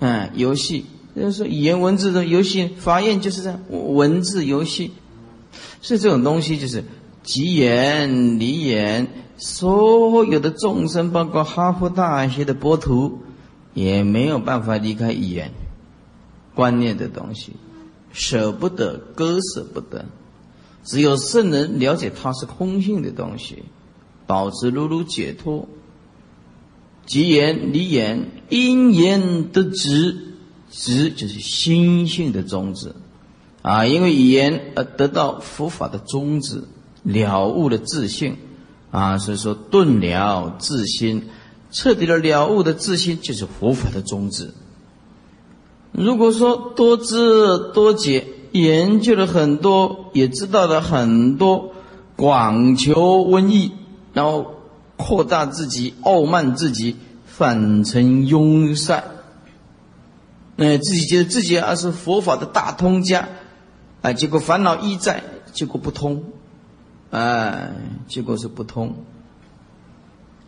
嗯，游戏。就是语言文字的游戏，法院就是这样，文字游戏，所以这种东西就是即言离言，所有的众生，包括哈佛大学的博徒，也没有办法离开语言观念的东西，舍不得，割舍不得，只有圣人了解它是空性的东西，保持如如解脱，即言离言，因言得直。直就是心性的宗旨，啊，因为语言而得到佛法的宗旨，了悟了自性，啊，所以说顿了自心，彻底的了悟的自心就是佛法的宗旨。如果说多知多解，研究了很多，也知道了很多，广求瘟疫，然后扩大自己，傲慢自己，反成庸塞。那自己觉得自己啊是佛法的大通家，啊，结果烦恼一在，结果不通，啊，结果是不通，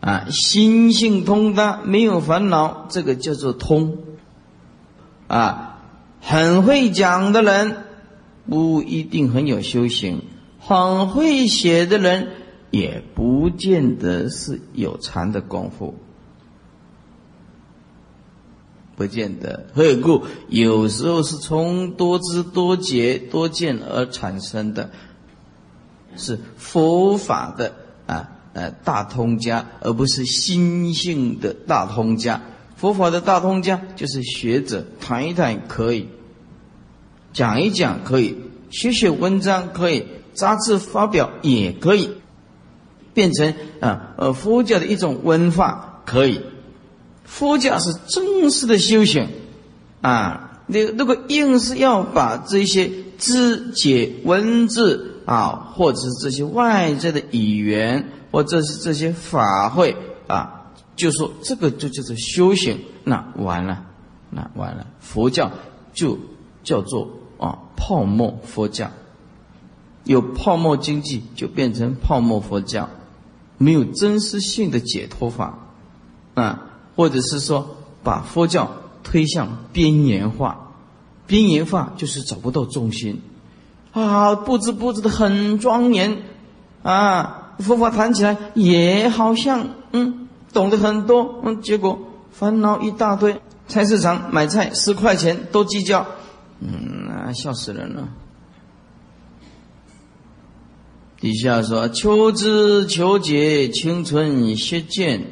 啊，心性通达，没有烦恼，这个叫做通，啊，很会讲的人不一定很有修行，很会写的人也不见得是有禅的功夫。不见得，何故？有时候是从多知多觉多见而产生的，是佛法的啊呃大通家，而不是心性的大通家。佛法的大通家就是学者谈一谈可以，讲一讲可以，写写文章可以，杂志发表也可以，变成啊呃佛教的一种文化，可以。佛教是真实的修行啊，你如果硬是要把这些知解文字啊，或者是这些外在的语言，或者是这些法会啊，就说这个就叫做修行，那完了，那完了，佛教就叫做啊泡沫佛教。有泡沫经济，就变成泡沫佛教，没有真实性的解脱法，啊，或者是说把佛教推向边缘化，边缘化就是找不到重心，啊，布置布置的很庄严，啊，佛法谈起来也好像嗯懂得很多，嗯，结果烦恼一大堆，菜市场买菜十块钱都计较，嗯，那笑死人了。底下说：求知求解，清纯邪见，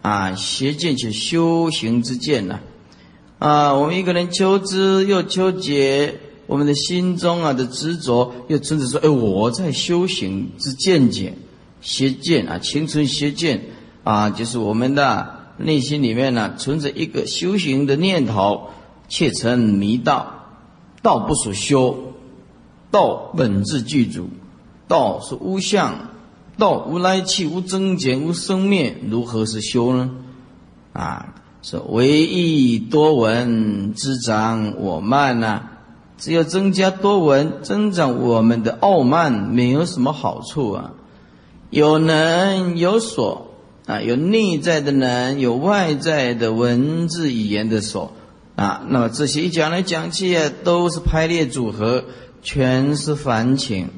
啊，邪见就修行之见呐，啊，我们一个人求知又求解，我们的心中啊的执着又存着说：哎，我在修行之见解，邪见啊，青春邪见啊，就是我们的内心里面呢存着一个修行的念头，切成迷道，道不属修，道本质具足。道是无相，道无来去，无增减，无生灭，如何是修呢？啊，是唯意多闻滋长我慢呐。只有增加多闻，增长我们的傲慢，没有什么好处啊。有能有所啊，有内在的能，有外在的文字语言的所啊。那么这些一讲来讲去啊，都是排列组合，全是凡情。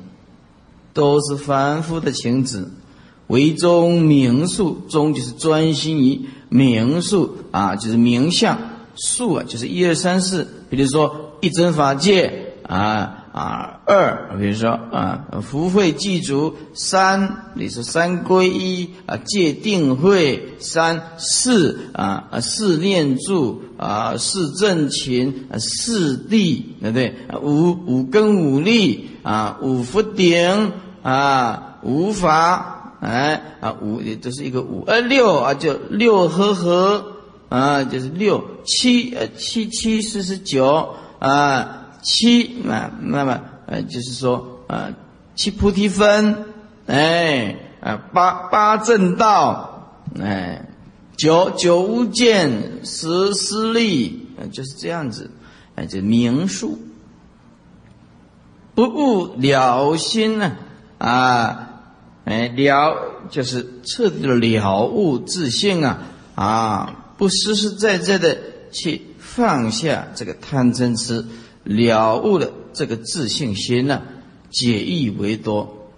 都是凡夫的情子，唯中名数，中就是专心于名数啊，就是名相数啊，就是一二三四。比如说一真法界啊啊，二比如说啊福慧具足，三你说三归一啊，戒定慧三四啊四念住啊四正勤啊四地对不对？五五根五力。啊，五福顶啊，五法哎啊，五这是一个五呃六啊，就六和合啊，就是六七呃七七四十九啊七啊，那么呃就是说啊七菩提分哎啊八八正道哎九九无间十思力啊就是这样子哎这名数。不悟了心呢？啊，哎，了就是彻底的了悟自性啊！啊，不实实在在的去放下这个贪嗔痴，了悟了这个自信心呢？解义为多，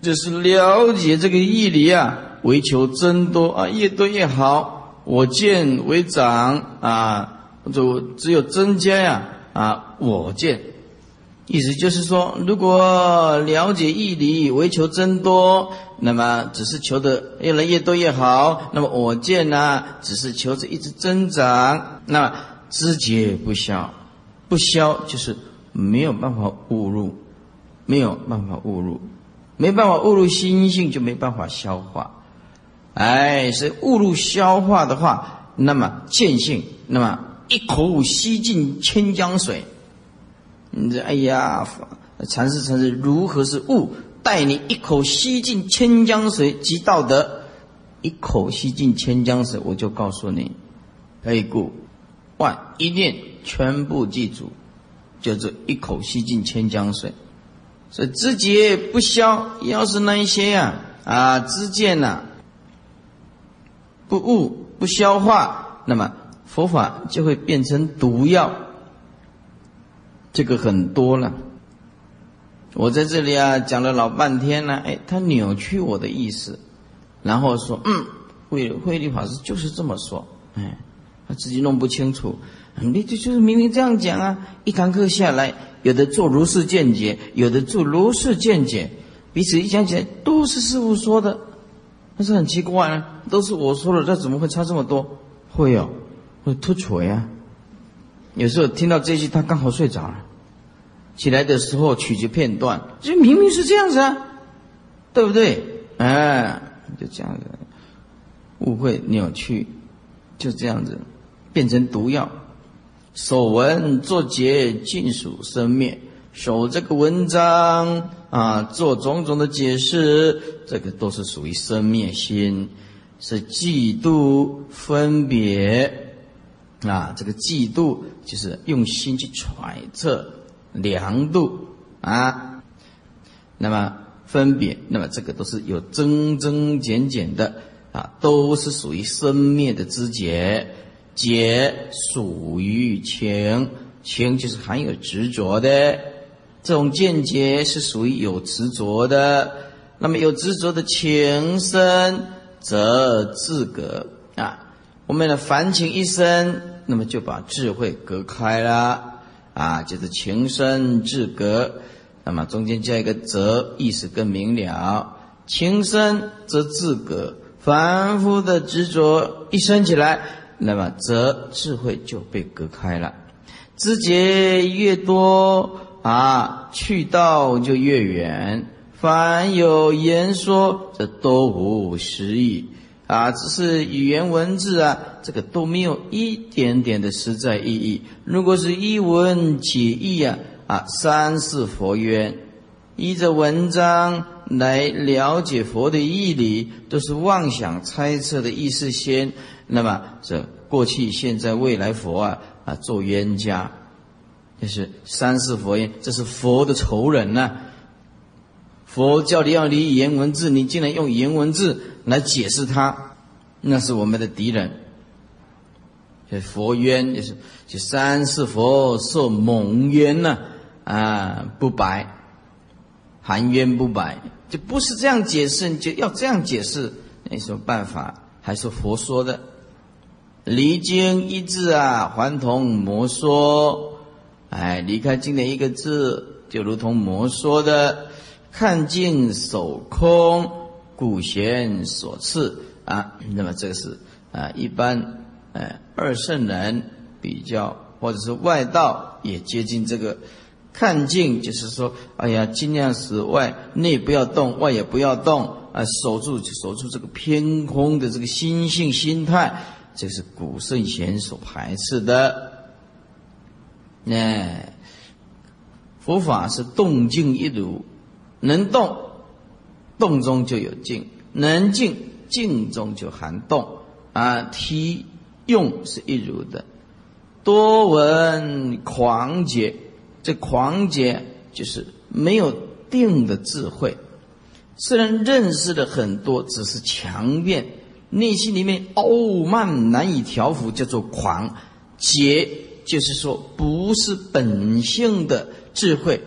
就是了解这个义理啊，为求增多啊，越多越好。我见为长啊，就只有增加呀啊，我见。意思就是说，如果了解义理，为求增多，那么只是求的越来越多越好。那么我见呢，只是求着一直增长。那知觉不消，不消就是没有办法误入，没有办法误入，没办法误入心性，就没办法消化。哎，是误入消化的话，那么见性，那么一口吸尽千江水。你这哎呀，禅师禅师如何是悟？带你一口吸尽千江水即道德，一口吸尽千江水，我就告诉你，可以故万一念全部记住，就是一口吸尽千江水。所以知觉不消，要是那一些呀啊知见呐不悟不消化，那么佛法就会变成毒药。这个很多了，我在这里啊讲了老半天了，哎，他扭曲我的意思，然后说，嗯，慧慧律法师就是这么说，哎，他自己弄不清楚，你这就是明明这样讲啊，一堂课下来，有的做如是见解，有的做如是见解，彼此一讲起来都是师傅说的，但是很奇怪啊，都是我说的，这怎么会差这么多？会哦，会突出呀，有时候听到这句，他刚好睡着了。起来的时候，取决片段，就明明是这样子啊，对不对？哎，就这样子，误会扭曲，就这样子变成毒药。守文作解，尽属生灭。守这个文章啊，做种种的解释，这个都是属于生灭心，是嫉妒分别啊。这个嫉妒就是用心去揣测量度啊。那么分别，那么这个都是有增增减减的啊，都是属于生灭的知觉。解属于情，情就是含有执着的。这种见解是属于有执着的，那么有执着的情深，则自隔啊。我们的凡情一生，那么就把智慧隔开了啊，就是情深自隔。那么中间加一个则，意思更明了。情深则自隔，凡夫的执着一生起来，那么则智慧就被隔开了。知觉越多。啊，去道就越远。凡有言说，这都无实意啊，只是语言文字啊，这个都没有一点点的实在意义。如果是一文解义啊，啊，三世佛曰，依着文章来了解佛的义理，都是妄想猜测的意思先。那么这过去、现在、未来佛啊啊，做冤家。就是三世佛言，这是佛的仇人呐。佛教你要理言文字，你竟然用言文字来解释它，那是我们的敌人。这佛冤，就是就三世佛受蒙冤呐，啊，不白，含冤不白，就不是这样解释，你就要这样解释，没什么办法？还是佛说的，离经一字啊，还同魔说。哎，离开经典一个字，就如同魔说的“看尽守空，古贤所赐”啊。那么这个是啊，一般哎二圣人比较，或者是外道也接近这个“看尽”，就是说，哎呀，尽量使外内不要动，外也不要动啊，守住守住这个偏空的这个心性心态，这是古圣贤所排斥的。那佛法是动静一如，能动，动中就有静；能静，静中就含动。啊，体用是一如的。多闻狂解，这狂解就是没有定的智慧。虽然认识了很多，只是强辩，内心里面傲慢难以调伏，叫做狂解。就是说，不是本性的智慧，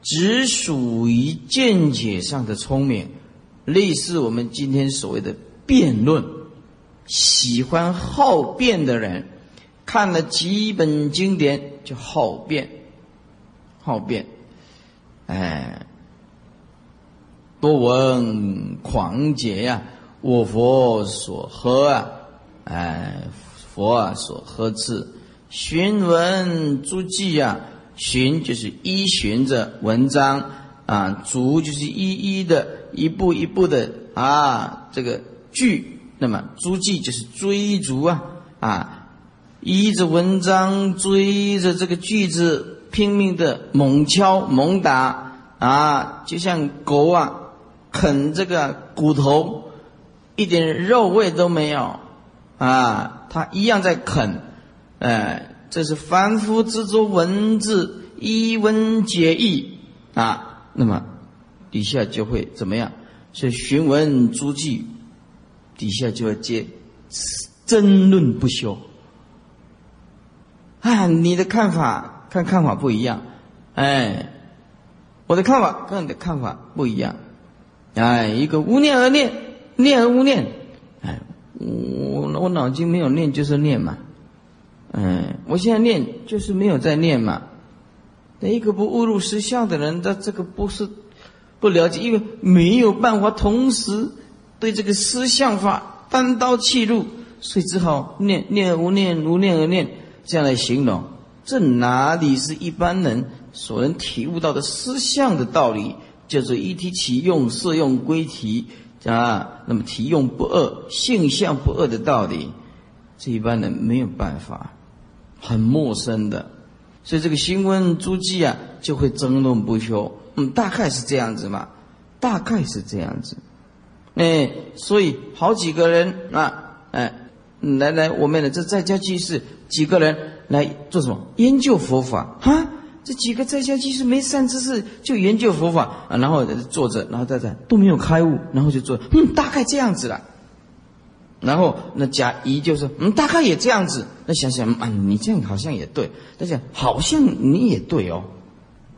只属于见解上的聪明，类似我们今天所谓的辩论，喜欢好辩的人，看了几本经典就好辩，好辩，哎，多闻狂解呀，我佛所呵啊，哎，佛啊所呵斥。寻文逐记呀，寻就是依循着文章啊，逐就是一一的、一步一步的啊，这个句，那么逐记就是追逐啊啊，依着文章追着这个句子拼命的猛敲猛打啊，就像狗啊啃这个骨头，一点肉味都没有啊，它一样在啃。哎，这是凡夫之作文字一文解义啊，那么底下就会怎么样？是寻文诸记底下就要接争论不休。啊，你的看法看看法不一样，哎，我的看法跟你的看法不一样，哎，一个无念而念，念而无念，哎，我我脑筋没有念就是念嘛。嗯，我现在念就是没有在念嘛。那一个不误入实相的人，他这个不是不了解，因为没有办法同时对这个思相法单刀切入，所以只好念念而无念，无念而念，这样来形容。这哪里是一般人所能体悟到的思相的道理？叫做一体起用，色用归体，啊，那么体用不二、性相不二的道理，这一般人没有办法，很陌生的，所以这个新闻诸记啊，就会争论不休。嗯，大概是这样子嘛，大概是这样子。哎，所以好几个人啊，哎，来来，我们的这在家居士几个人来做什么？研究佛法啊。这几个在家其实没善知识，就研究佛法啊，然后坐着，然后在这都没有开悟，然后就坐，嗯，大概这样子了。然后那甲乙就说，嗯，大概也这样子。那想想啊，你这样好像也对，他讲好像你也对哦，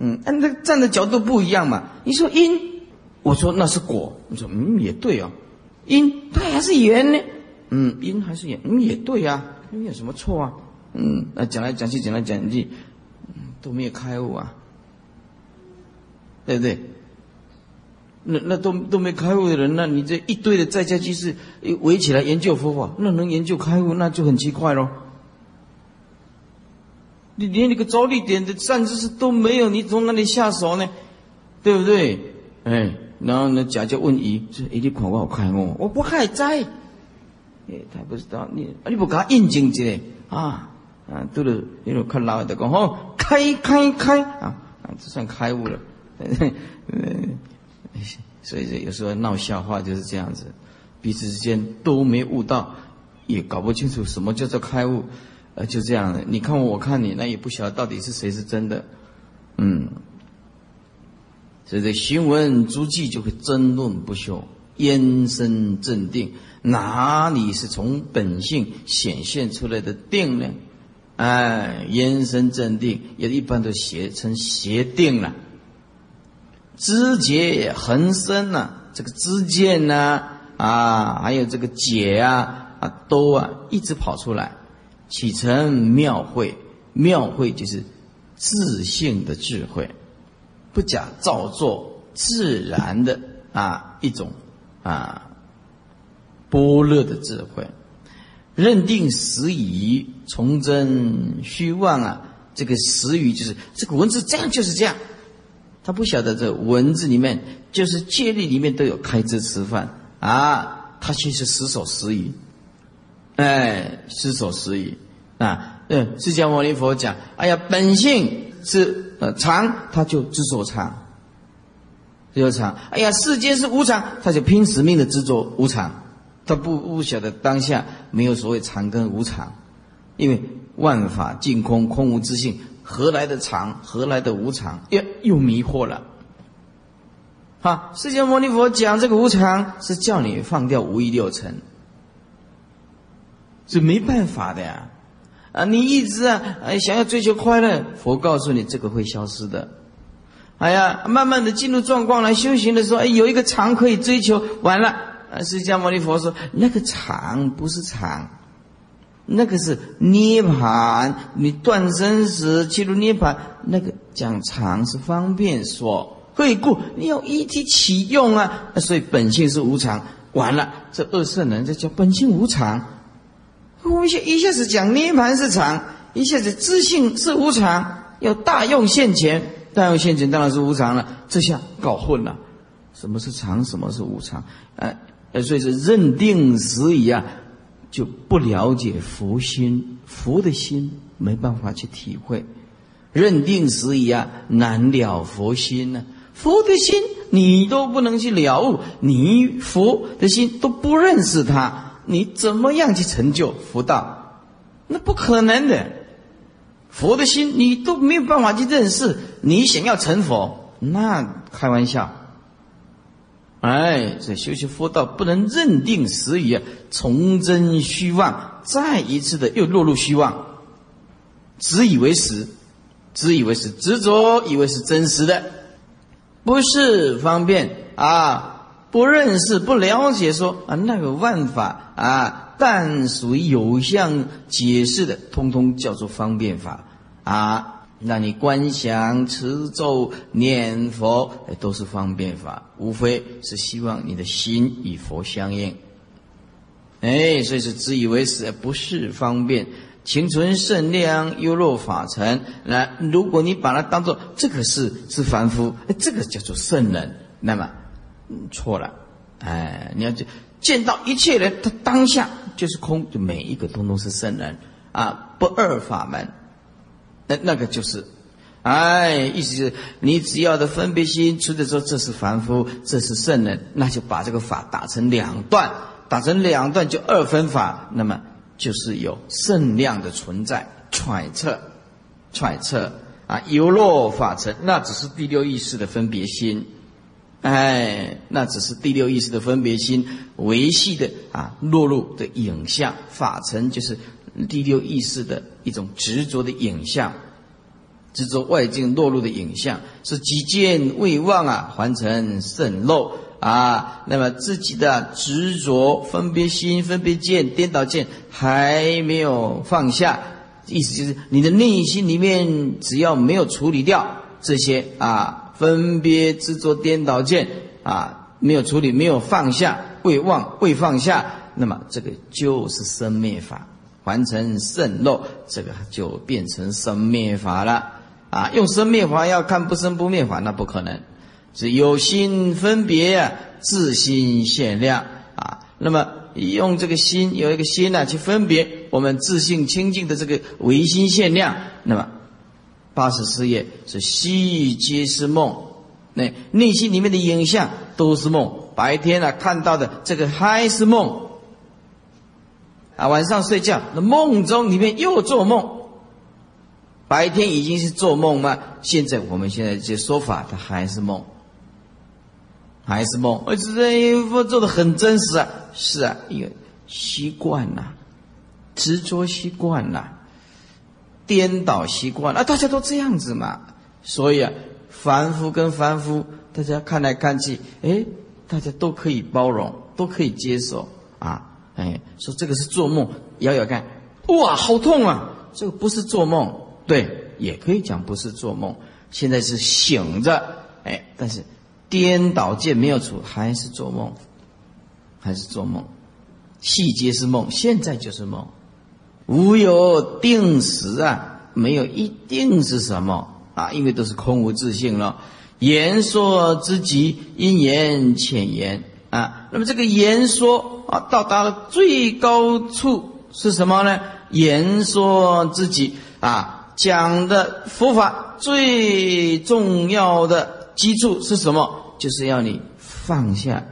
嗯，那那站的角度不一样嘛。你说因，我说那是果，你说嗯也对哦，因它还是缘呢，嗯，因还是缘，嗯也对呀，没有什么错啊，嗯，那讲来讲去，讲来讲去。都没有开悟啊，对不对？那那都都没开悟的人，那你这一堆的在家居士围起来研究佛法，那能研究开悟，那就很奇怪喽。你连那个着力点的善知识都没有，你从哪里下手呢？对不对？哎，然后呢，甲就问乙，说：“哎，你看我好开悟，我不还在。”他不知道，你你不给他印证一下啊？啊，都是一路看老的讲吼，开开开啊啊，这算开悟了。嗯，所以有时候闹笑话就是这样子，彼此之间都没悟到，也搞不清楚什么叫做开悟，呃，就这样的。你看我，我看你，那也不晓得到底是谁是真的。嗯，所以这新闻足迹就会争论不休，延伸镇定，哪里是从本性显现出来的定呢？哎，延伸正定，也一般都写成邪定了。知节恒生呐，这个知见呐，啊，还有这个解啊，啊，都啊一直跑出来，启成妙慧。妙慧就是自性的智慧，不假造作，自然的啊一种啊般若的智慧。认定实语，从真虚妄啊！这个实语就是这个文字，这样就是这样。他不晓得这文字里面就是戒律里面都有开支吃饭啊，他其实实守实语，哎，实守实语啊。嗯，释迦牟尼佛讲，哎呀，本性是呃常，他就执着常，执着常。哎呀，世间是无常，他就拼死命的执着无常。他不不晓得当下没有所谓常跟无常，因为万法尽空，空无自性，何来的常？何来的无常？又又迷惑了。好，释迦牟尼佛讲这个无常，是叫你放掉五欲六尘，是没办法的呀。啊，你一直啊，哎，想要追求快乐，佛告诉你这个会消失的。哎呀，慢慢的进入状况来修行的时候，哎，有一个常可以追求，完了。啊，释迦牟尼佛说：“那个常不是常，那个是涅盘。你断生死，进入涅盘，那个讲常是方便说。以故你要一体启用啊。所以本性是无常。完了，这二圣人这叫本性无常。我们一一下子讲涅盘是常，一下子自性是无常，要大用现前，但有现前当然是无常了。这下搞混了，什么是常，什么是无常？哎。”呃，所以是认定时已啊，就不了解佛心，佛的心没办法去体会。认定时已啊，难了佛心呢。佛的心你都不能去了悟，你佛的心都不认识他，你怎么样去成就佛道？那不可能的。佛的心你都没有办法去认识，你想要成佛，那开玩笑。哎，这修习佛道不能认定实语啊，从真虚妄，再一次的又落入虚妄，只以为实，只以为是执着，以为是真实的，不是方便啊，不认识、不了解，说啊那个万法啊，但属于有相解释的，通通叫做方便法啊。那你观想、持咒、念佛，都是方便法，无非是希望你的心与佛相应。哎，所以是自以为是，不是方便。情存圣量，优若法尘。那如果你把它当做这个是是凡夫，这个叫做圣人，那么错了。哎，你要就见到一切人，他当下就是空，就每一个通通是圣人。啊，不二法门。那那个就是，哎，意思是你只要的分别心出的时候，这是凡夫，这是圣人，那就把这个法打成两段，打成两段就二分法，那么就是有圣量的存在，揣测，揣测啊，由落法成，那只是第六意识的分别心，哎，那只是第六意识的分别心维系的啊落入的影像，法尘就是。第六意识的一种执着的影像，执着外境落入的影像，是己见未忘啊，还成渗漏啊。那么自己的执着、分别心、分别见、颠倒见还没有放下，意思就是你的内心里面只要没有处理掉这些啊分别执着、颠倒见啊，没有处理、没有放下、未忘、未放下，那么这个就是生灭法。完成渗漏，这个就变成生灭法了啊！用生灭法要看不生不灭法，那不可能，是有心分别啊，自心限量啊。那么用这个心有一个心呢去分别我们自性清净的这个唯心限量，那么八十四页是悉皆是梦，那内心里面的影像都是梦，白天啊看到的这个还是梦。啊，晚上睡觉，那梦中里面又做梦。白天已经是做梦吗？现在我们现在这说法，它还是梦，还是梦。而且这做的很真实啊，是啊，有习惯了，执着习惯了，颠倒习惯啊，大家都这样子嘛。所以啊，凡夫跟凡夫，大家看来看去，哎，大家都可以包容，都可以接受啊。哎，说这个是做梦，摇摇看，哇，好痛啊！这个不是做梦，对，也可以讲不是做梦。现在是醒着，哎，但是颠倒见没有出，还是做梦，还是做梦，细节是梦，现在就是梦，无有定时啊，没有一定是什么啊，因为都是空无自性了。言说之极，因言浅言。啊，那么这个言说啊，到达了最高处是什么呢？言说自己啊，讲的佛法最重要的基础是什么？就是要你放下，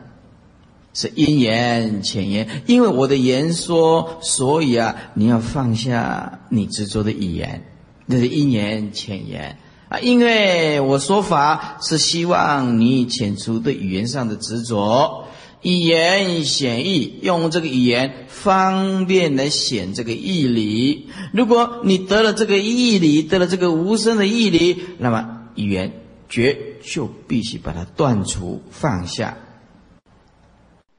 是因言浅言。因为我的言说，所以啊，你要放下你执着的语言，那是因言浅言啊。因为我说法是希望你遣除对语言上的执着。语言显义，用这个语言方便来显这个义理。如果你得了这个义理，得了这个无声的义理，那么语言绝就必须把它断除放下。